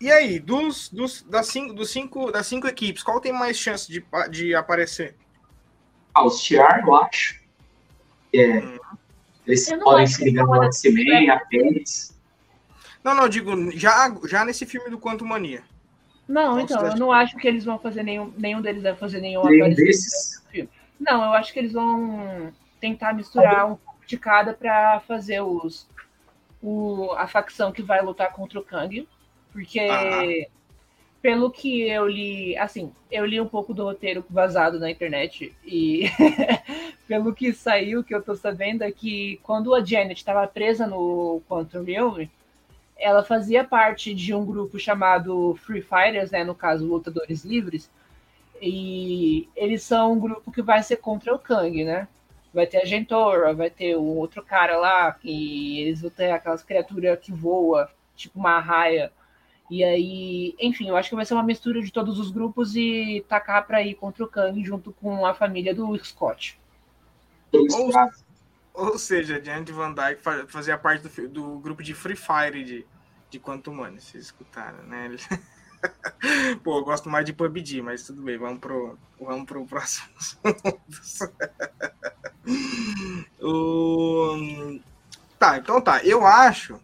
E aí, dos, dos, das, cinco, dos cinco, das cinco equipes, qual tem mais chance de, de aparecer? Ah, os Tiar, eu acho. É, hum. Eles podem se ligar no X-Men, a Fênix. Não, não, digo, já, já nesse filme do Quanto Mania. Não, então, eu não acho que eles vão fazer nenhum. Nenhum deles vai fazer nenhum Nenhum desses? Não, eu acho que eles vão tentar misturar um de cada para fazer os, o, a facção que vai lutar contra o Kang. Porque, ah. pelo que eu li, assim, eu li um pouco do roteiro vazado na internet e pelo que saiu, que eu tô sabendo, é que quando a Janet estava presa no Quantum Realm, ela fazia parte de um grupo chamado Free Fighters, né, no caso, Lutadores Livres, e eles são um grupo que vai ser contra o Kang, né? Vai ter a Gentora, vai ter o outro cara lá, que eles vão ter aquelas criaturas que voa, tipo uma raia. E aí, enfim, eu acho que vai ser uma mistura de todos os grupos e tacar para ir contra o Kang junto com a família do Scott. Ou, ou seja, Diante Van Dyke fazia parte do, do, grupo de Free Fire de, de Quantum Mania, vocês escutaram, né? Pô, eu gosto mais de PUBG, mas tudo bem, vamos pro, vamos pro próximo. o... Tá, então tá. Eu acho.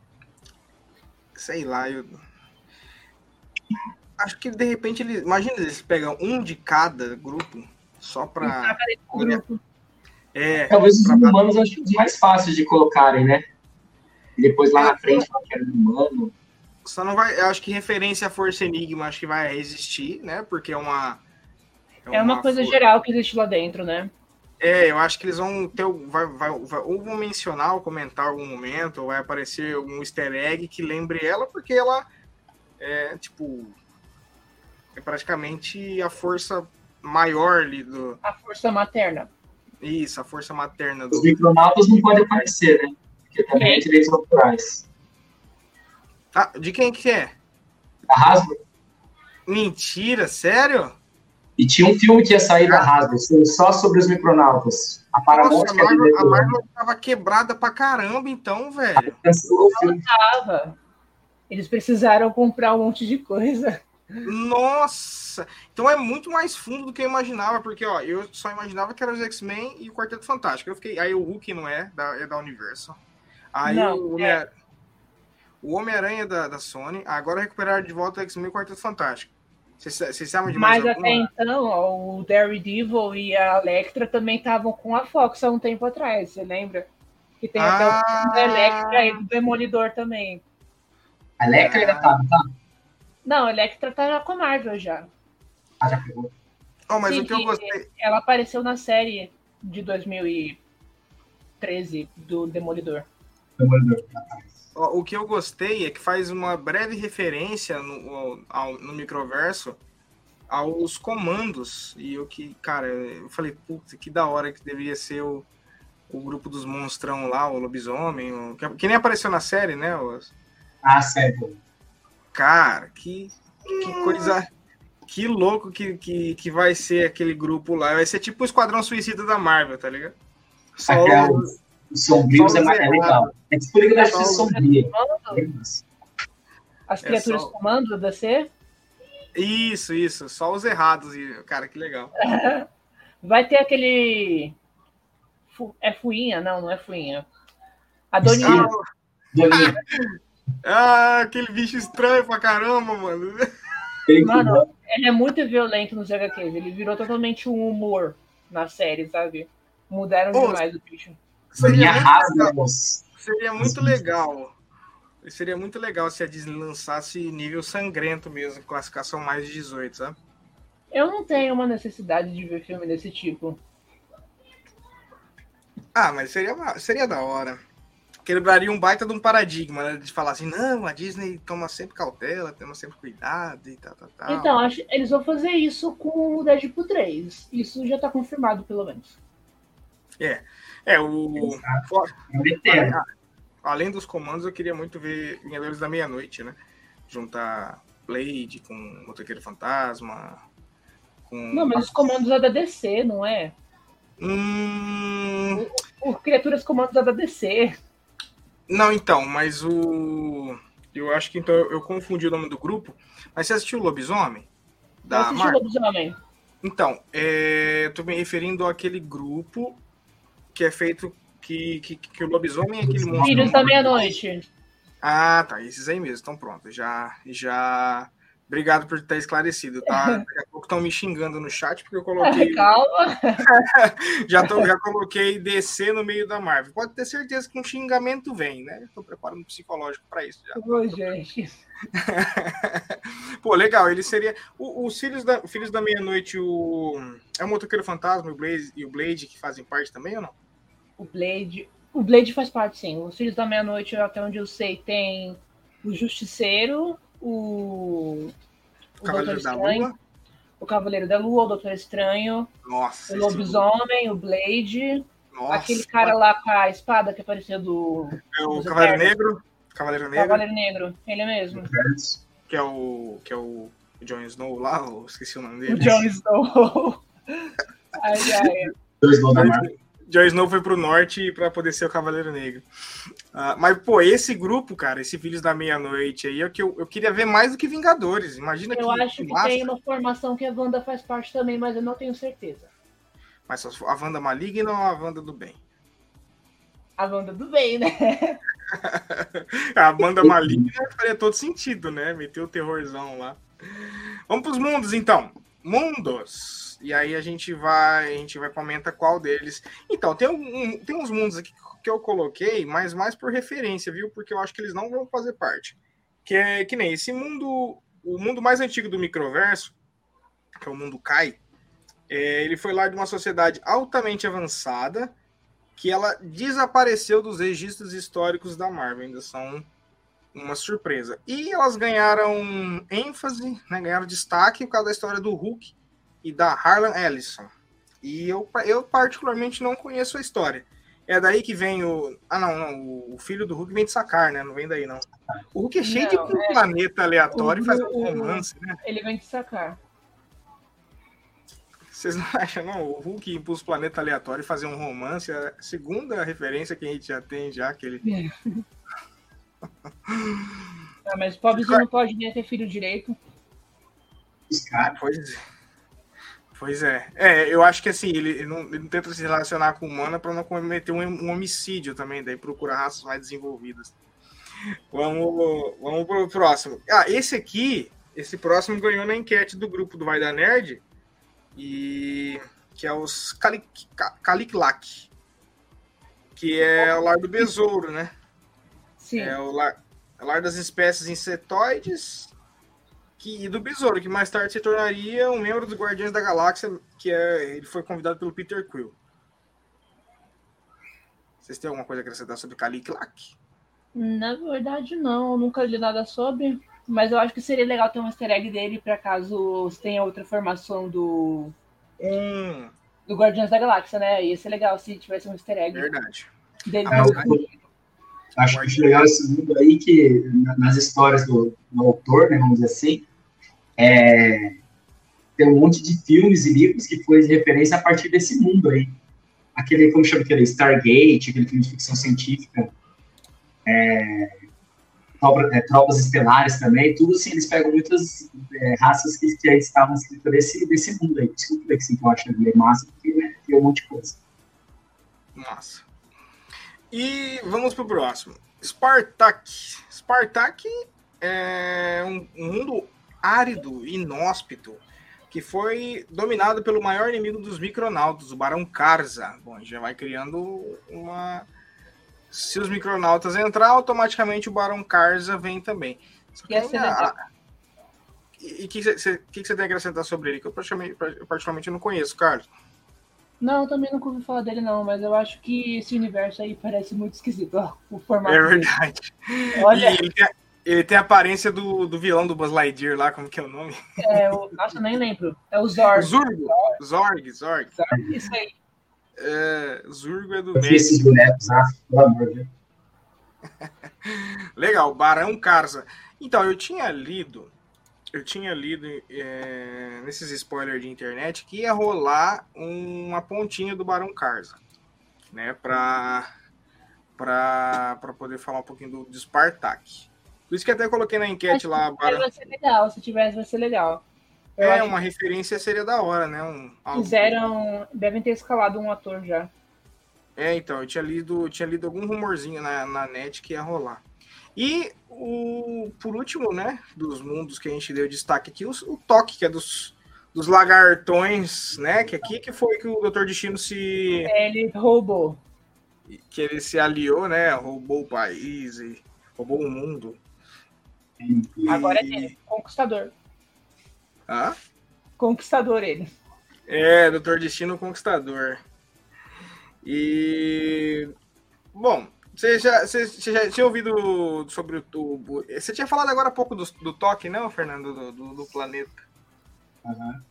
Sei lá, eu. Acho que de repente eles. Imagina eles pegam um de cada grupo só pra. É, Talvez os humanos acho os mais fáceis de colocarem, né? E depois lá na frente, que era humano. Só não vai. Eu acho que referência à Força Enigma acho que vai existir, né? Porque é uma. É uma, é uma coisa for... geral que existe lá dentro, né? É, eu acho que eles vão ter. Vai, vai, vai, ou vão mencionar ou comentar algum momento, ou vai aparecer um easter egg que lembre ela, porque ela é tipo. É praticamente a força maior ali do. A força materna. Isso, a força materna do. Os micronautas não podem aparecer, né? Porque também é direitos autorais. Ah, de quem que é? Da Hasbro. Mentira, sério? E tinha um filme que ia sair da Hasbro, só sobre os micronautas. A Paramount Nossa, a Marvel, a Marvel tava quebrada pra caramba, então, velho. Tava. Eles precisaram comprar um monte de coisa. Nossa! Então é muito mais fundo do que eu imaginava, porque ó, eu só imaginava que era os X-Men e o Quarteto Fantástico. Eu fiquei, aí o Hulk não é, da, é da Universal. Aí não, o Homem-Aranha é. Homem da, da Sony, agora recuperaram de volta o X-Men e o Quarteto Fantástico. Vocês sabem de mais Mas até então, ó, o Daredevil e a Electra também estavam com a Fox há um tempo atrás, você lembra? Que tem ah... até o Electra e o Demolidor também. A Electra ainda tá, tá? Não, a Electra tá com a Marvel já. Ah, já pegou. Oh, mas Sim, o que eu gostei... Ela apareceu na série de 2013 do Demolidor. Demolidor. O que eu gostei é que faz uma breve referência no, ao, no microverso aos comandos. E o que, cara, eu falei, puta, que da hora que deveria ser o, o grupo dos monstrão lá, o lobisomem, o, que, que, nem apareceu na série, né? Os... Ah, sério. Cara, que, que coisa. Que louco que, que, que vai ser aquele grupo lá. Vai ser tipo o Esquadrão Suicida da Marvel, tá ligado? Só, sombrios é mais legal. É tipo Liga da Justiça sombria. As criaturas é só... comando? Isso, isso. Só os errados. Cara, que legal. Vai ter aquele. É Fuinha? Não, não é Fuinha. A Doninha. Doninha. ah, aquele bicho estranho pra caramba, mano. Mano, ele é muito violento nos HQs. Ele virou totalmente um humor na série, sabe? Mudaram Pô, demais o bicho. Seria muito, legal, seria muito legal. Seria muito legal se a Disney lançasse nível sangrento mesmo, classificação mais de 18, sabe? Eu não tenho uma necessidade de ver filme desse tipo. Ah, mas seria, seria da hora. Quebraria um baita de um paradigma, né? De falar assim, não, a Disney toma sempre cautela, toma sempre cuidado e tal, tal, tal. Então, acho eles vão fazer isso com o Deadpool 3. Isso já tá confirmado, pelo menos. É. É, o. Além dos comandos, eu queria muito ver Vingadores da Meia-Noite, né? Juntar Blade com Motoqueiro Fantasma. Com... Não, mas os comandos é da DC, não é? Hum... O, o Criaturas Comandos é da DC. Não, então, mas o. Eu acho que então eu, confundi o nome do grupo. Mas você assistiu o Lobisomem? Da eu assisti o Lobisomem. Então, é, eu tô me referindo àquele grupo que é feito que, que, que o lobisomem é aquele monstro. Filhos da meia-noite. Ah, tá. Esses aí mesmo. Então pronto. Já. já... Obrigado por ter esclarecido, tá? Daqui a pouco estão me xingando no chat porque eu coloquei. Calma! já, tô, já coloquei DC no meio da Marvel. Pode ter certeza que um xingamento vem, né? Estou preparando psicológico para isso já. Pô, gente. Pô, legal. Ele seria. O, os filhos da, filhos da meia-noite, o. É o Motoqueiro Fantasma o Blaze, e o Blade que fazem parte também ou não? o Blade. O Blade faz parte, sim. Os Filhos da Meia-Noite, até onde eu sei, tem o Justiceiro, o. O Cavaleiro da Lua. O Cavaleiro da Lua, o Doutor Estranho. Nossa. O Lobisomem, o Blade. Nossa. Aquele cara lá com a espada que apareceu do. É o Cavaleiro Negro. Cavaleiro Negro. Cavaleiro Negro, ele mesmo. Que é o. Que é o Jon Snow lá, eu esqueci o nome dele. Jon Snow. ai, ai. Dois Snow da Marvel. Jon Snow foi pro norte para poder ser o Cavaleiro Negro. Uh, mas, pô, esse grupo, cara, esse Filhos da Meia-Noite aí, é o que eu, eu queria ver mais do que Vingadores. Imagina eu que. Eu acho que, tem uma formação que a Wanda faz parte também, mas eu não tenho certeza. Mas a Wanda maligna ou a Wanda do bem? A Wanda do bem, né? a Wanda maligna faria todo sentido, né? Meteu o terrorzão lá. Vamos para os mundos, então. Mundos. E aí a gente vai, a gente vai comentar qual deles. Então, tem, um, tem uns mundos aqui que eu coloquei, mas mais por referência, viu? Porque eu acho que eles não vão fazer parte. Que é que nem esse mundo, o mundo mais antigo do microverso, que é o mundo Kai, é, ele foi lá de uma sociedade altamente avançada que ela desapareceu dos registros históricos da Marvel. Ainda são uma surpresa. E elas ganharam ênfase, né, ganharam destaque por causa da história do Hulk e da Harlan Ellison. E eu, eu particularmente não conheço a história. É daí que vem o. Ah, não, não. O filho do Hulk vem de sacar, né? Não vem daí, não. O Hulk é cheio não, de é... planeta aleatório o, e faz um romance, né? Ele vem de sacar. Vocês não acham, não? O Hulk ir para os planetas aleatórios e fazer um romance, a segunda referência que a gente já tem, já, que ele. É. ah, mas o pobrezinho não pode nem ter filho direito. Pois é. Pois é. É, eu acho que assim, ele, ele, não, ele não, tenta se relacionar com humana para não cometer um, um, homicídio também, daí procura raças mais desenvolvidas. Vamos, vamos pro próximo. Ah, esse aqui, esse próximo ganhou na enquete do grupo do Vai da Nerd, e que é os Caliclac, que é o lar do besouro, né? Sim. É o lar, é o lar das espécies insetoides que, e do Besouro, que mais tarde se tornaria um membro dos Guardiões da Galáxia, que é, ele foi convidado pelo Peter Quill. Vocês têm alguma coisa a acrescentar sobre Caliclac? Na verdade, não. Eu nunca li nada sobre. Mas eu acho que seria legal ter um easter egg dele para caso tenha outra formação do. Hum. Do Guardiões da Galáxia, né? Ia ser legal se tivesse um easter egg. Verdade. Dele. Ah, eu, acho, acho legal esse mundo aí que nas histórias do, do autor, né, vamos dizer assim, é, tem um monte de filmes e livros que foi de referência a partir desse mundo aí. Aquele, como chama aquele? Stargate, aquele filme de ficção científica. É, tropas estelares também, tudo assim, eles pegam muitas é, raças que, que estavam escritas desse, desse mundo aí. Desculpa que sim, que eu acho é massa, porque né, tem um monte de coisa. Massa. E vamos pro próximo. Spartak. Spartak é um mundo árido, inóspito, que foi dominado pelo maior inimigo dos micronautas, o Barão Karza. Bom, já vai criando uma. Se os micronautas entrar, automaticamente o Barão Karza vem também. E a... E o que você tem a acrescentar sobre ele? Que eu particularmente, eu particularmente não conheço, Carlos. Não, também nunca ouvi falar dele, não, mas eu acho que esse universo aí parece muito esquisito, ó, o formato. É verdade. Olha. Ele tem, ele tem, a aparência do, do vilão do Buzz Lightyear lá, como que é o nome? É, o, nossa, nem lembro. É o Zorg. Zurgo. Zorg, Zorg. Zorg, isso aí. É, Zurgo é do meio. esses bonecos, ah, pelo amor de Legal, Barão Karza. Então, eu tinha lido eu tinha lido é, nesses spoilers de internet que ia rolar uma pontinha do Barão Karza, né, para para poder falar um pouquinho do, do Spartak. Por isso que até coloquei na enquete lá. Barão... Vai ser legal, se tivesse vai ser legal. Eu é, uma que... referência seria da hora, né? Um, Fizeram, devem ter escalado um ator já. É, então, eu tinha lido, tinha lido algum rumorzinho na, na net que ia rolar. E o, por último, né, dos mundos que a gente deu destaque aqui, o, o toque, que é dos, dos lagartões, né? Que aqui que foi que o Doutor Destino se. Ele roubou. Que ele se aliou, né? Roubou o país e roubou o mundo. E... Agora é ele, conquistador. Hã? Conquistador ele. É, Doutor Destino Conquistador. E. Bom, você já, você, você já tinha ouvido sobre o tubo? Você tinha falado agora há pouco do, do toque, não, Fernando? Do, do, do planeta. Uhum.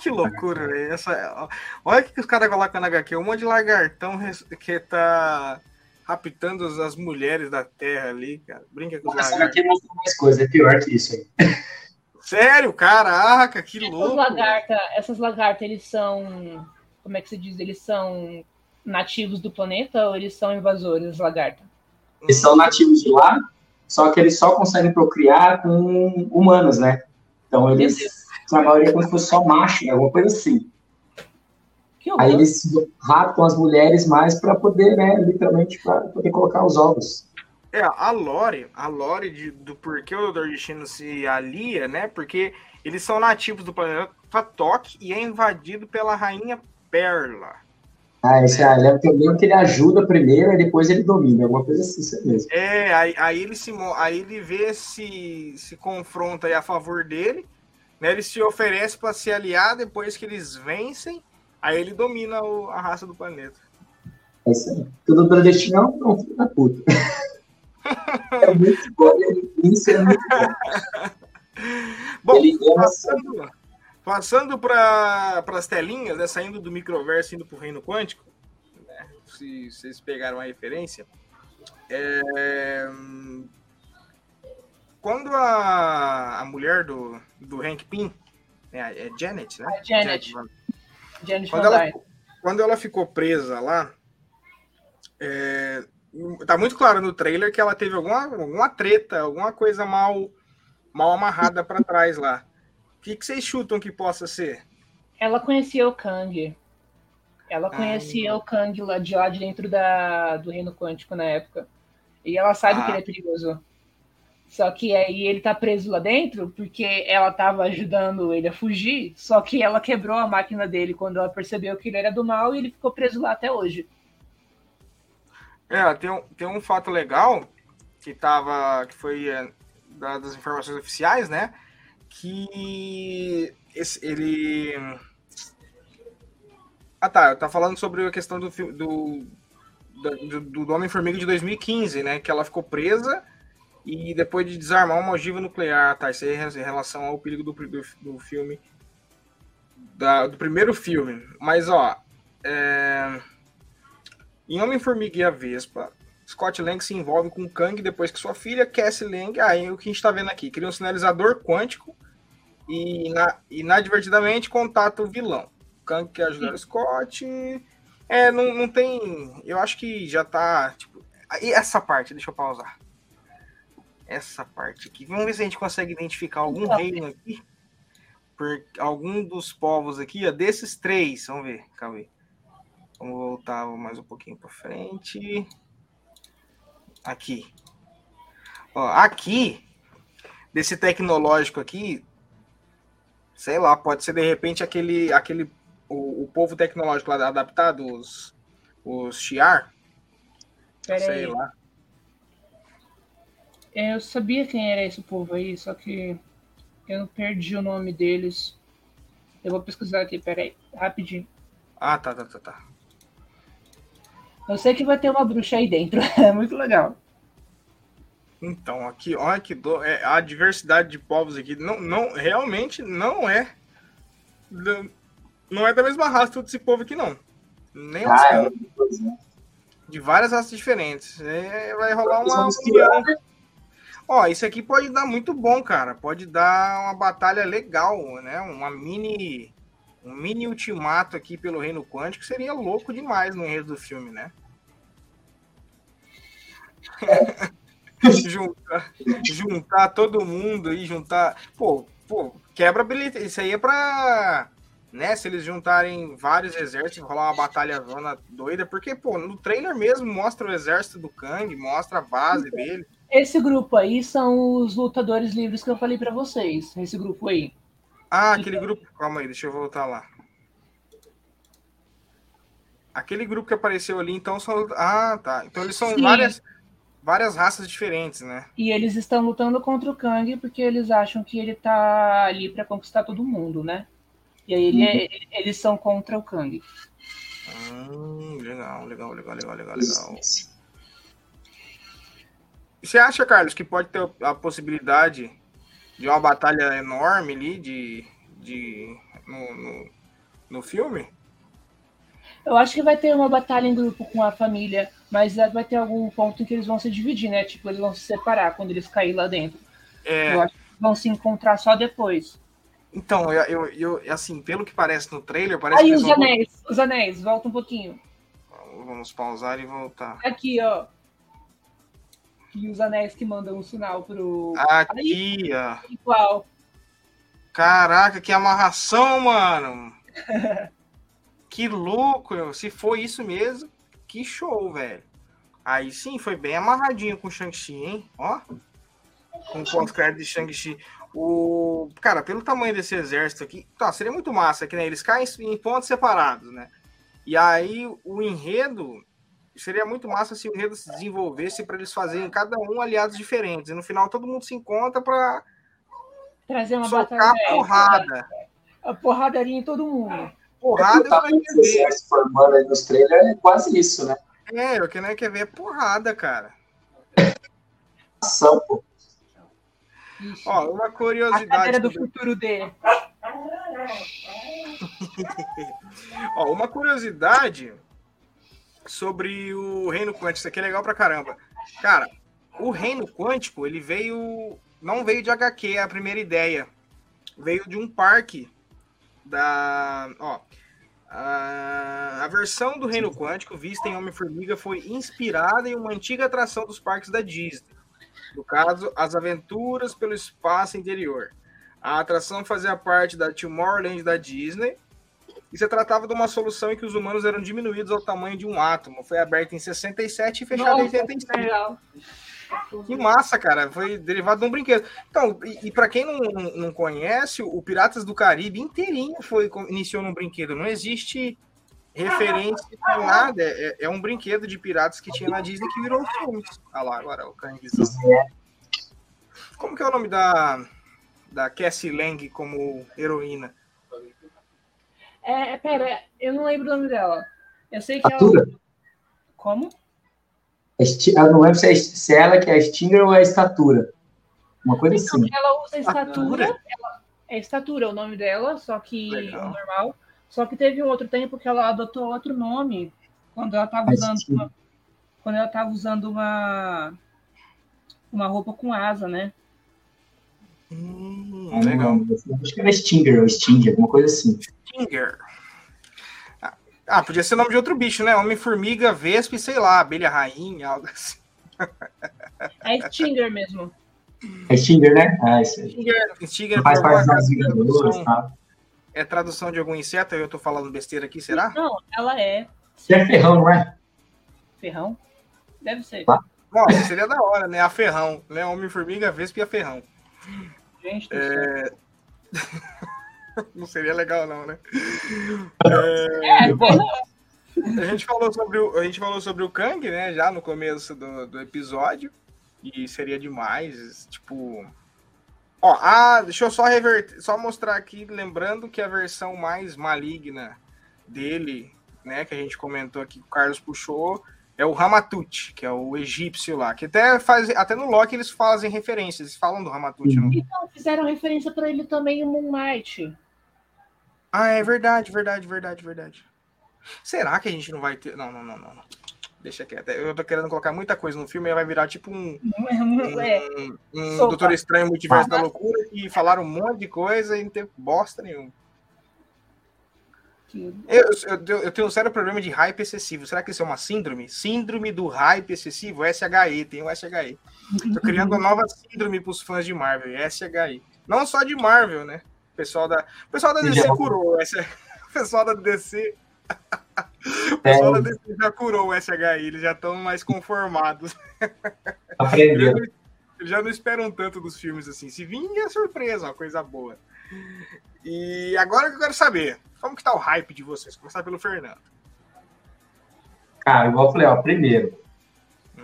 Que loucura, velho. Essa, olha o que os caras colocam na HQ. Um monte de lagartão que tá raptando as mulheres da Terra ali, cara. Brinca com os lagartos. Essa HQ mostra mais coisa, é pior que isso aí. Sério, caraca, que essas louco. Lagarta, essas lagartas, eles são. Como é que se diz? Eles são nativos do planeta ou eles são invasores, lagarta? Eles são nativos de lá, só que eles só conseguem procriar com humanos, né? Então eles, a maioria, é como se fosse só macho, alguma coisa assim. Aí eles raptam as mulheres mais para poder, né, literalmente, para poder colocar os ovos. É, a lore, a lore de, do porquê o Doutor Destino se alia, né? Porque eles são nativos do planeta Fatok e é invadido pela rainha Perla. Ah, esse é, lembro que eu lembro que ele ajuda primeiro e depois ele domina, alguma coisa assim, isso mesmo. É, aí, aí, ele se aí ele vê se se confronta aí a favor dele, né? Ele se oferece para se aliar depois que eles vencem, aí ele domina o, a raça do planeta. É isso aí. Tudo predestinado, não, filho da puta. é muito bom, isso é muito bom. Bom, ele passando, passando para as telinhas, né, saindo do microverso indo para o reino quântico, né, se vocês pegaram a referência, é, quando a, a mulher do, do Hank Pym, né, é Janet, né? É Janet. Janet, Janet quando, ela, quando ela ficou presa lá, é, tá muito claro no trailer que ela teve alguma, alguma treta, alguma coisa mal mal amarrada para trás lá. O que, que vocês chutam que possa ser? Ela conhecia o Kang. Ela conhecia Ai, o Kang lá de lá de dentro da, do Reino Quântico na época. E ela sabe ah. que ele é perigoso. Só que aí ele tá preso lá dentro porque ela tava ajudando ele a fugir. Só que ela quebrou a máquina dele quando ela percebeu que ele era do mal e ele ficou preso lá até hoje. É, tem um, tem um fato legal que tava. que foi é, das informações oficiais, né? Que esse, ele. Ah tá, tá falando sobre a questão do, do, do, do Homem-Formiga de 2015, né? Que ela ficou presa e depois de desarmar uma ogiva nuclear, tá? Isso aí é em relação ao perigo do, do, do filme. Da, do primeiro filme. Mas, ó. É... Em Homem-Formiga e a Vespa, Scott Lang se envolve com Kang depois que sua filha, Cassie Lang, aí o que a gente está vendo aqui, cria um sinalizador quântico e na, inadvertidamente contata o vilão. Kang quer ajudar o Scott. É, não, não tem. Eu acho que já tá. Tipo, e essa parte, deixa eu pausar. Essa parte aqui. Vamos ver se a gente consegue identificar algum reino aqui. Por algum dos povos aqui, ó, desses três. Vamos ver, calma aí. Vamos voltar mais um pouquinho para frente. Aqui. Ó, aqui, desse tecnológico aqui, sei lá, pode ser de repente aquele, aquele o, o povo tecnológico lá adaptado, os, os Shiar. Pera sei aí. lá. É, eu sabia quem era esse povo aí, só que eu perdi o nome deles. Eu vou pesquisar aqui, peraí, rapidinho. Ah, tá, tá, tá, tá. Eu sei que vai ter uma bruxa aí dentro. É muito legal. Então, aqui, olha que do... é, a diversidade de povos aqui não, não realmente não é não é da mesma raça todo esse povo aqui não. Nem ah, é. de várias raças diferentes. É, vai rolar uma. Ó, isso aqui pode dar muito bom, cara. Pode dar uma batalha legal, né? Uma mini um mini ultimato aqui pelo Reino Quântico seria louco demais no enredo do filme, né? Juntar, juntar todo mundo e juntar. Pô, pô, quebra habilidade. Isso aí é pra. Né, se eles juntarem vários exércitos, rolar uma batalha zona doida, porque, pô, no trailer mesmo mostra o exército do Kang, mostra a base então, dele. Esse grupo aí são os lutadores livres que eu falei para vocês. Esse grupo aí. Ah, aquele grupo. Calma aí, deixa eu voltar lá. Aquele grupo que apareceu ali, então são. Ah, tá. Então eles são Sim. várias várias raças diferentes, né? E eles estão lutando contra o Kang porque eles acham que ele tá ali para conquistar todo mundo, né? E aí ele é, uhum. eles são contra o Kang. Hum, legal, legal, legal, legal, legal, legal. Você acha, Carlos, que pode ter a possibilidade de uma batalha enorme ali de, de, no, no, no filme? Eu acho que vai ter uma batalha em grupo com a família, mas vai ter algum ponto em que eles vão se dividir, né? Tipo, eles vão se separar quando eles caírem lá dentro. É... Eu acho que vão se encontrar só depois. Então, eu, eu, eu assim, pelo que parece no trailer, parece Aí, que. os anéis, vão... os anéis, volta um pouquinho. Vamos pausar e voltar. Aqui, ó. E os anéis que mandam um sinal pro. Aqui, Aí, ó. Igual. Caraca, que amarração, mano! Que louco! Se foi isso mesmo, que show, velho. Aí sim, foi bem amarradinho com o Shang-Chi, hein? Ó. Com o pós-crédito de Shang-Chi. O... Cara, pelo tamanho desse exército aqui, tá, seria muito massa, que né, eles caem em pontos separados, né? E aí o enredo seria muito massa se o enredo se desenvolvesse para eles fazerem cada um aliados diferentes. E no final todo mundo se encontra para trazer uma socar batalha. porrada. A porradaria em todo mundo. Porrada tá eu quero ver. formando aí nos trailers é quase isso, né? É, o que não quer ver é porrada, cara. Ação, pô. Ó, uma a curiosidade. cadeira do sobre- futuro dele. Ó, uma curiosidade sobre o reino quântico, isso aqui é legal pra caramba. Cara, o reino quântico, ele veio. Não veio de HQ, é a primeira ideia. Veio de um parque da. Ó. A, a versão do Reino Quântico vista em Homem-Formiga foi inspirada em uma antiga atração dos parques da Disney. No caso, As Aventuras pelo Espaço Interior. A atração fazia parte da Tomorrowland da Disney e se tratava de uma solução em que os humanos eram diminuídos ao tamanho de um átomo. Foi aberta em 67 e fechada em Nossa, 85. Que massa, cara. Foi derivado de um brinquedo. Então, e, e para quem não, não conhece, o Piratas do Caribe inteirinho foi iniciou num brinquedo. Não existe referência a nada. É, é um brinquedo de piratas que tinha na Disney que virou filme. Olha lá, agora o Kanguizão. Como que é o nome da, da Cassie Lang como heroína? É, pera, eu não lembro o nome dela. Eu sei que Atura? ela. Como? Esti- Eu não lembro se é, se é ela que é a Stinger ou é a estatura. Uma coisa assim. Ela usa estatura. Estatura? ela- é estatura o nome dela, só que Legal. normal. Só que teve um outro tempo que ela adotou outro nome. Quando ela estava usando uma, quando ela tava usando uma uma roupa com asa, né? Hum, Não legal. Acho que era Stinger ou Stinger, alguma coisa assim. Stinger. Ah, Ah, podia ser o nome de outro bicho, né? Homem-Formiga, Vespa e sei lá, abelha rainha, algo assim. É Stinger mesmo. É Stinger, né? Ah, isso aí. Stinger, Stinger Faz parte é Vingadores, tradução, tá? é tradução de algum inseto? Eu tô falando besteira aqui, será? Não, ela é Você é ferrão, não é? ferrão. Deve ser. Nossa, seria da hora, né? A ferrão, né? Homem-Formiga, Vespa e a ferrão. Gente do É. Não seria legal, não, né? É, bom, A gente falou sobre o, a gente falou sobre o Kang, né? Já no começo do, do episódio. E seria demais. Tipo. Ó, ah, deixa eu só reverter, só mostrar aqui, lembrando que a versão mais maligna dele, né, que a gente comentou aqui, que o Carlos puxou, é o Ramatut, que é o egípcio lá, que até faz, até no Loki eles fazem referências, eles falam do Ramatut, não? Então, fizeram referência para ele também em Moon Knight. Ah, é verdade, verdade, verdade, verdade. Será que a gente não vai ter. Não, não, não, não. não. Deixa quieto. Eu tô querendo colocar muita coisa no filme e vai virar tipo um, É, um, um Sopa. Doutor Estranho Multiverso da Loucura e falaram um monte de coisa e não teve bosta nenhuma. Que- Eu, eu, eu tenho um sério problema de hype excessivo. Será que isso é uma síndrome? Síndrome do hype excessivo? SHE, tem o SHE. Tô criando uma nova síndrome pros fãs de Marvel, SHE. Não só de Marvel, né? O pessoal da, o pessoal da DC Já- curou. essa- O pessoal da DC. O pessoal da DC já curou o SHI, eles já estão mais conformados. Aprendeu. eles já não esperam tanto dos filmes assim. Se vir, é surpresa, uma coisa boa. E agora que eu quero saber, como que tá o hype de vocês? Começar pelo Fernando. Cara, igual eu falei, ó, primeiro,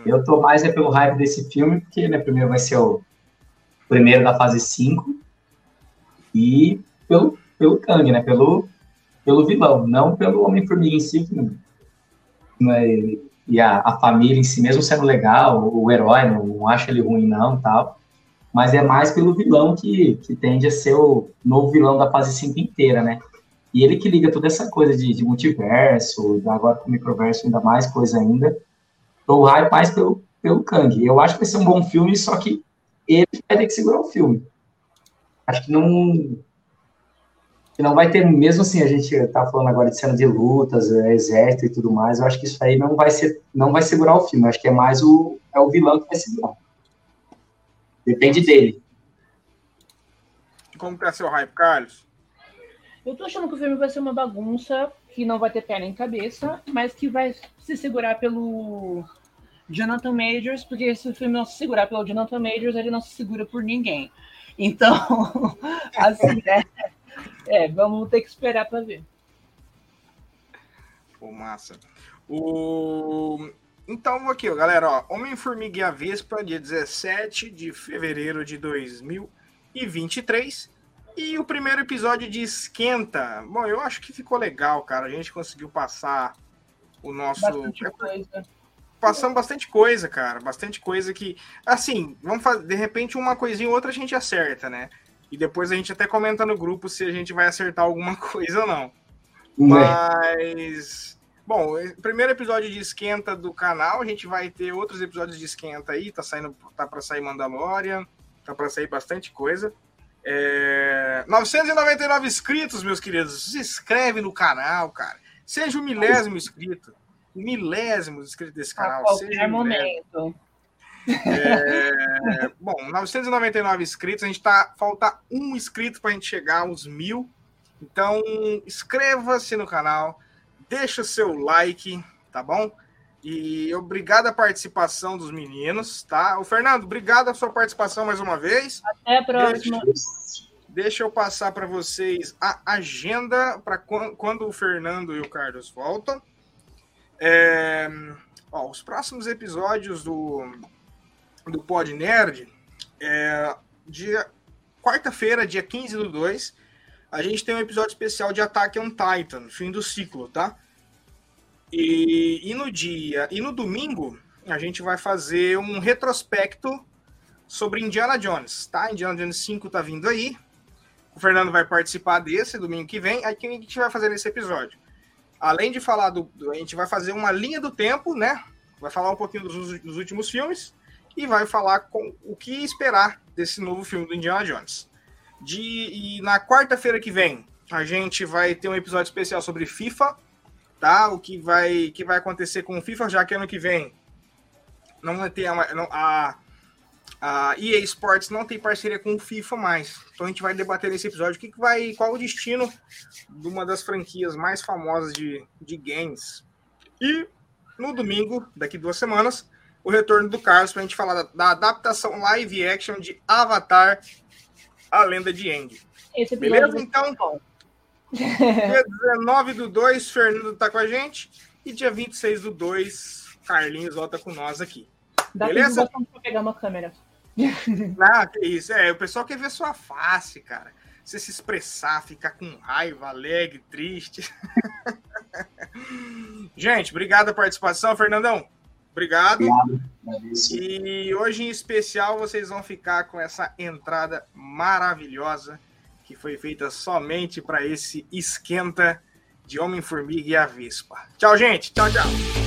eu tô mais é pelo hype desse filme, porque, né, primeiro vai ser o primeiro da fase 5, e pelo, pelo Kang, né, pelo, pelo vilão, não pelo Homem-Formiga em si, que não- não é- e a, a família em si, mesmo sendo legal, o herói, não, não acho ele ruim não, tal, mas é mais pelo vilão que, que tende a ser o novo vilão da fase 5 inteira, né, e ele que liga toda essa coisa de, de multiverso, agora com microverso ainda mais coisa ainda. Tô hype mais pelo, pelo Kang. Eu acho que vai ser um bom filme, só que ele vai ter que segurar o filme. Acho que não. Que não vai ter, mesmo assim, a gente tá falando agora de cena de lutas, é, exército e tudo mais, eu acho que isso aí não vai ser, não vai segurar o filme. Eu acho que é mais o, é o vilão que vai segurar. Depende dele. Como tá seu hype, Carlos? Eu tô achando que o filme vai ser uma bagunça, que não vai ter pé nem cabeça, mas que vai se segurar pelo Jonathan Majors, porque se o filme não se segurar pelo Jonathan Majors, ele não se segura por ninguém. Então, assim, né? É, vamos ter que esperar para ver. Pô, massa. O... Então, aqui, galera, Homem-Formiga e a Vespa, dia 17 de fevereiro de 2023. E o primeiro episódio de Esquenta. Bom, eu acho que ficou legal, cara. A gente conseguiu passar o nosso. Bastante coisa. Passamos bastante coisa, cara. Bastante coisa que. Assim, vamos fazer. De repente, uma coisinha ou outra a gente acerta, né? E depois a gente até comenta no grupo se a gente vai acertar alguma coisa ou não. Mas. Bom, primeiro episódio de esquenta do canal, a gente vai ter outros episódios de esquenta aí, tá saindo, tá para sair Mandalorian, tá para sair bastante coisa. É... 999 inscritos, meus queridos. Se inscreve no canal, cara. Seja o milésimo inscrito. O milésimo inscrito desse canal. A qualquer momento. É... Bom, 999 inscritos. A gente tá. Falta um inscrito para a gente chegar aos mil. Então, inscreva-se no canal deixa seu like, tá bom? E obrigado a participação dos meninos, tá? O Fernando, obrigado a sua participação mais uma vez. Até a próxima. Deixa, deixa eu passar para vocês a agenda para quando o Fernando e o Carlos voltam. É, ó, os próximos episódios do, do Pod Nerd, é, dia quarta-feira, dia 15 do 2, a gente tem um episódio especial de Attack on Titan, fim do ciclo, tá? E, e no dia e no domingo a gente vai fazer um retrospecto sobre Indiana Jones, tá? Indiana Jones 5 tá vindo aí. O Fernando vai participar desse domingo que vem. Aí o que a gente vai fazer nesse episódio? Além de falar do, do, A gente vai fazer uma linha do tempo, né? Vai falar um pouquinho dos, dos últimos filmes e vai falar com o que esperar desse novo filme do Indiana Jones. De, e na quarta-feira que vem, a gente vai ter um episódio especial sobre FIFA, tá? O que vai, que vai acontecer com o FIFA, já que ano que vem não vai ter a, a, a EA Sports não tem parceria com o FIFA mais. Então a gente vai debater nesse episódio o que, que vai, qual o destino de uma das franquias mais famosas de, de games. E no domingo, daqui duas semanas, o retorno do Carlos para a gente falar da, da adaptação live action de Avatar a Lenda de Aang. Beleza? Então, dia 19 do 2, Fernando tá com a gente. E dia 26 do 2, Carlinhos volta com nós aqui. Dá Beleza? Pra pegar uma câmera. Ah, que isso. É, o pessoal quer ver sua face, cara. Você se expressar, ficar com raiva, alegre, triste. gente, obrigado a participação, Fernandão. Obrigado. Obrigado. E hoje, em especial, vocês vão ficar com essa entrada maravilhosa que foi feita somente para esse esquenta de Homem-Formiga e a Vespa. Tchau, gente. Tchau, tchau.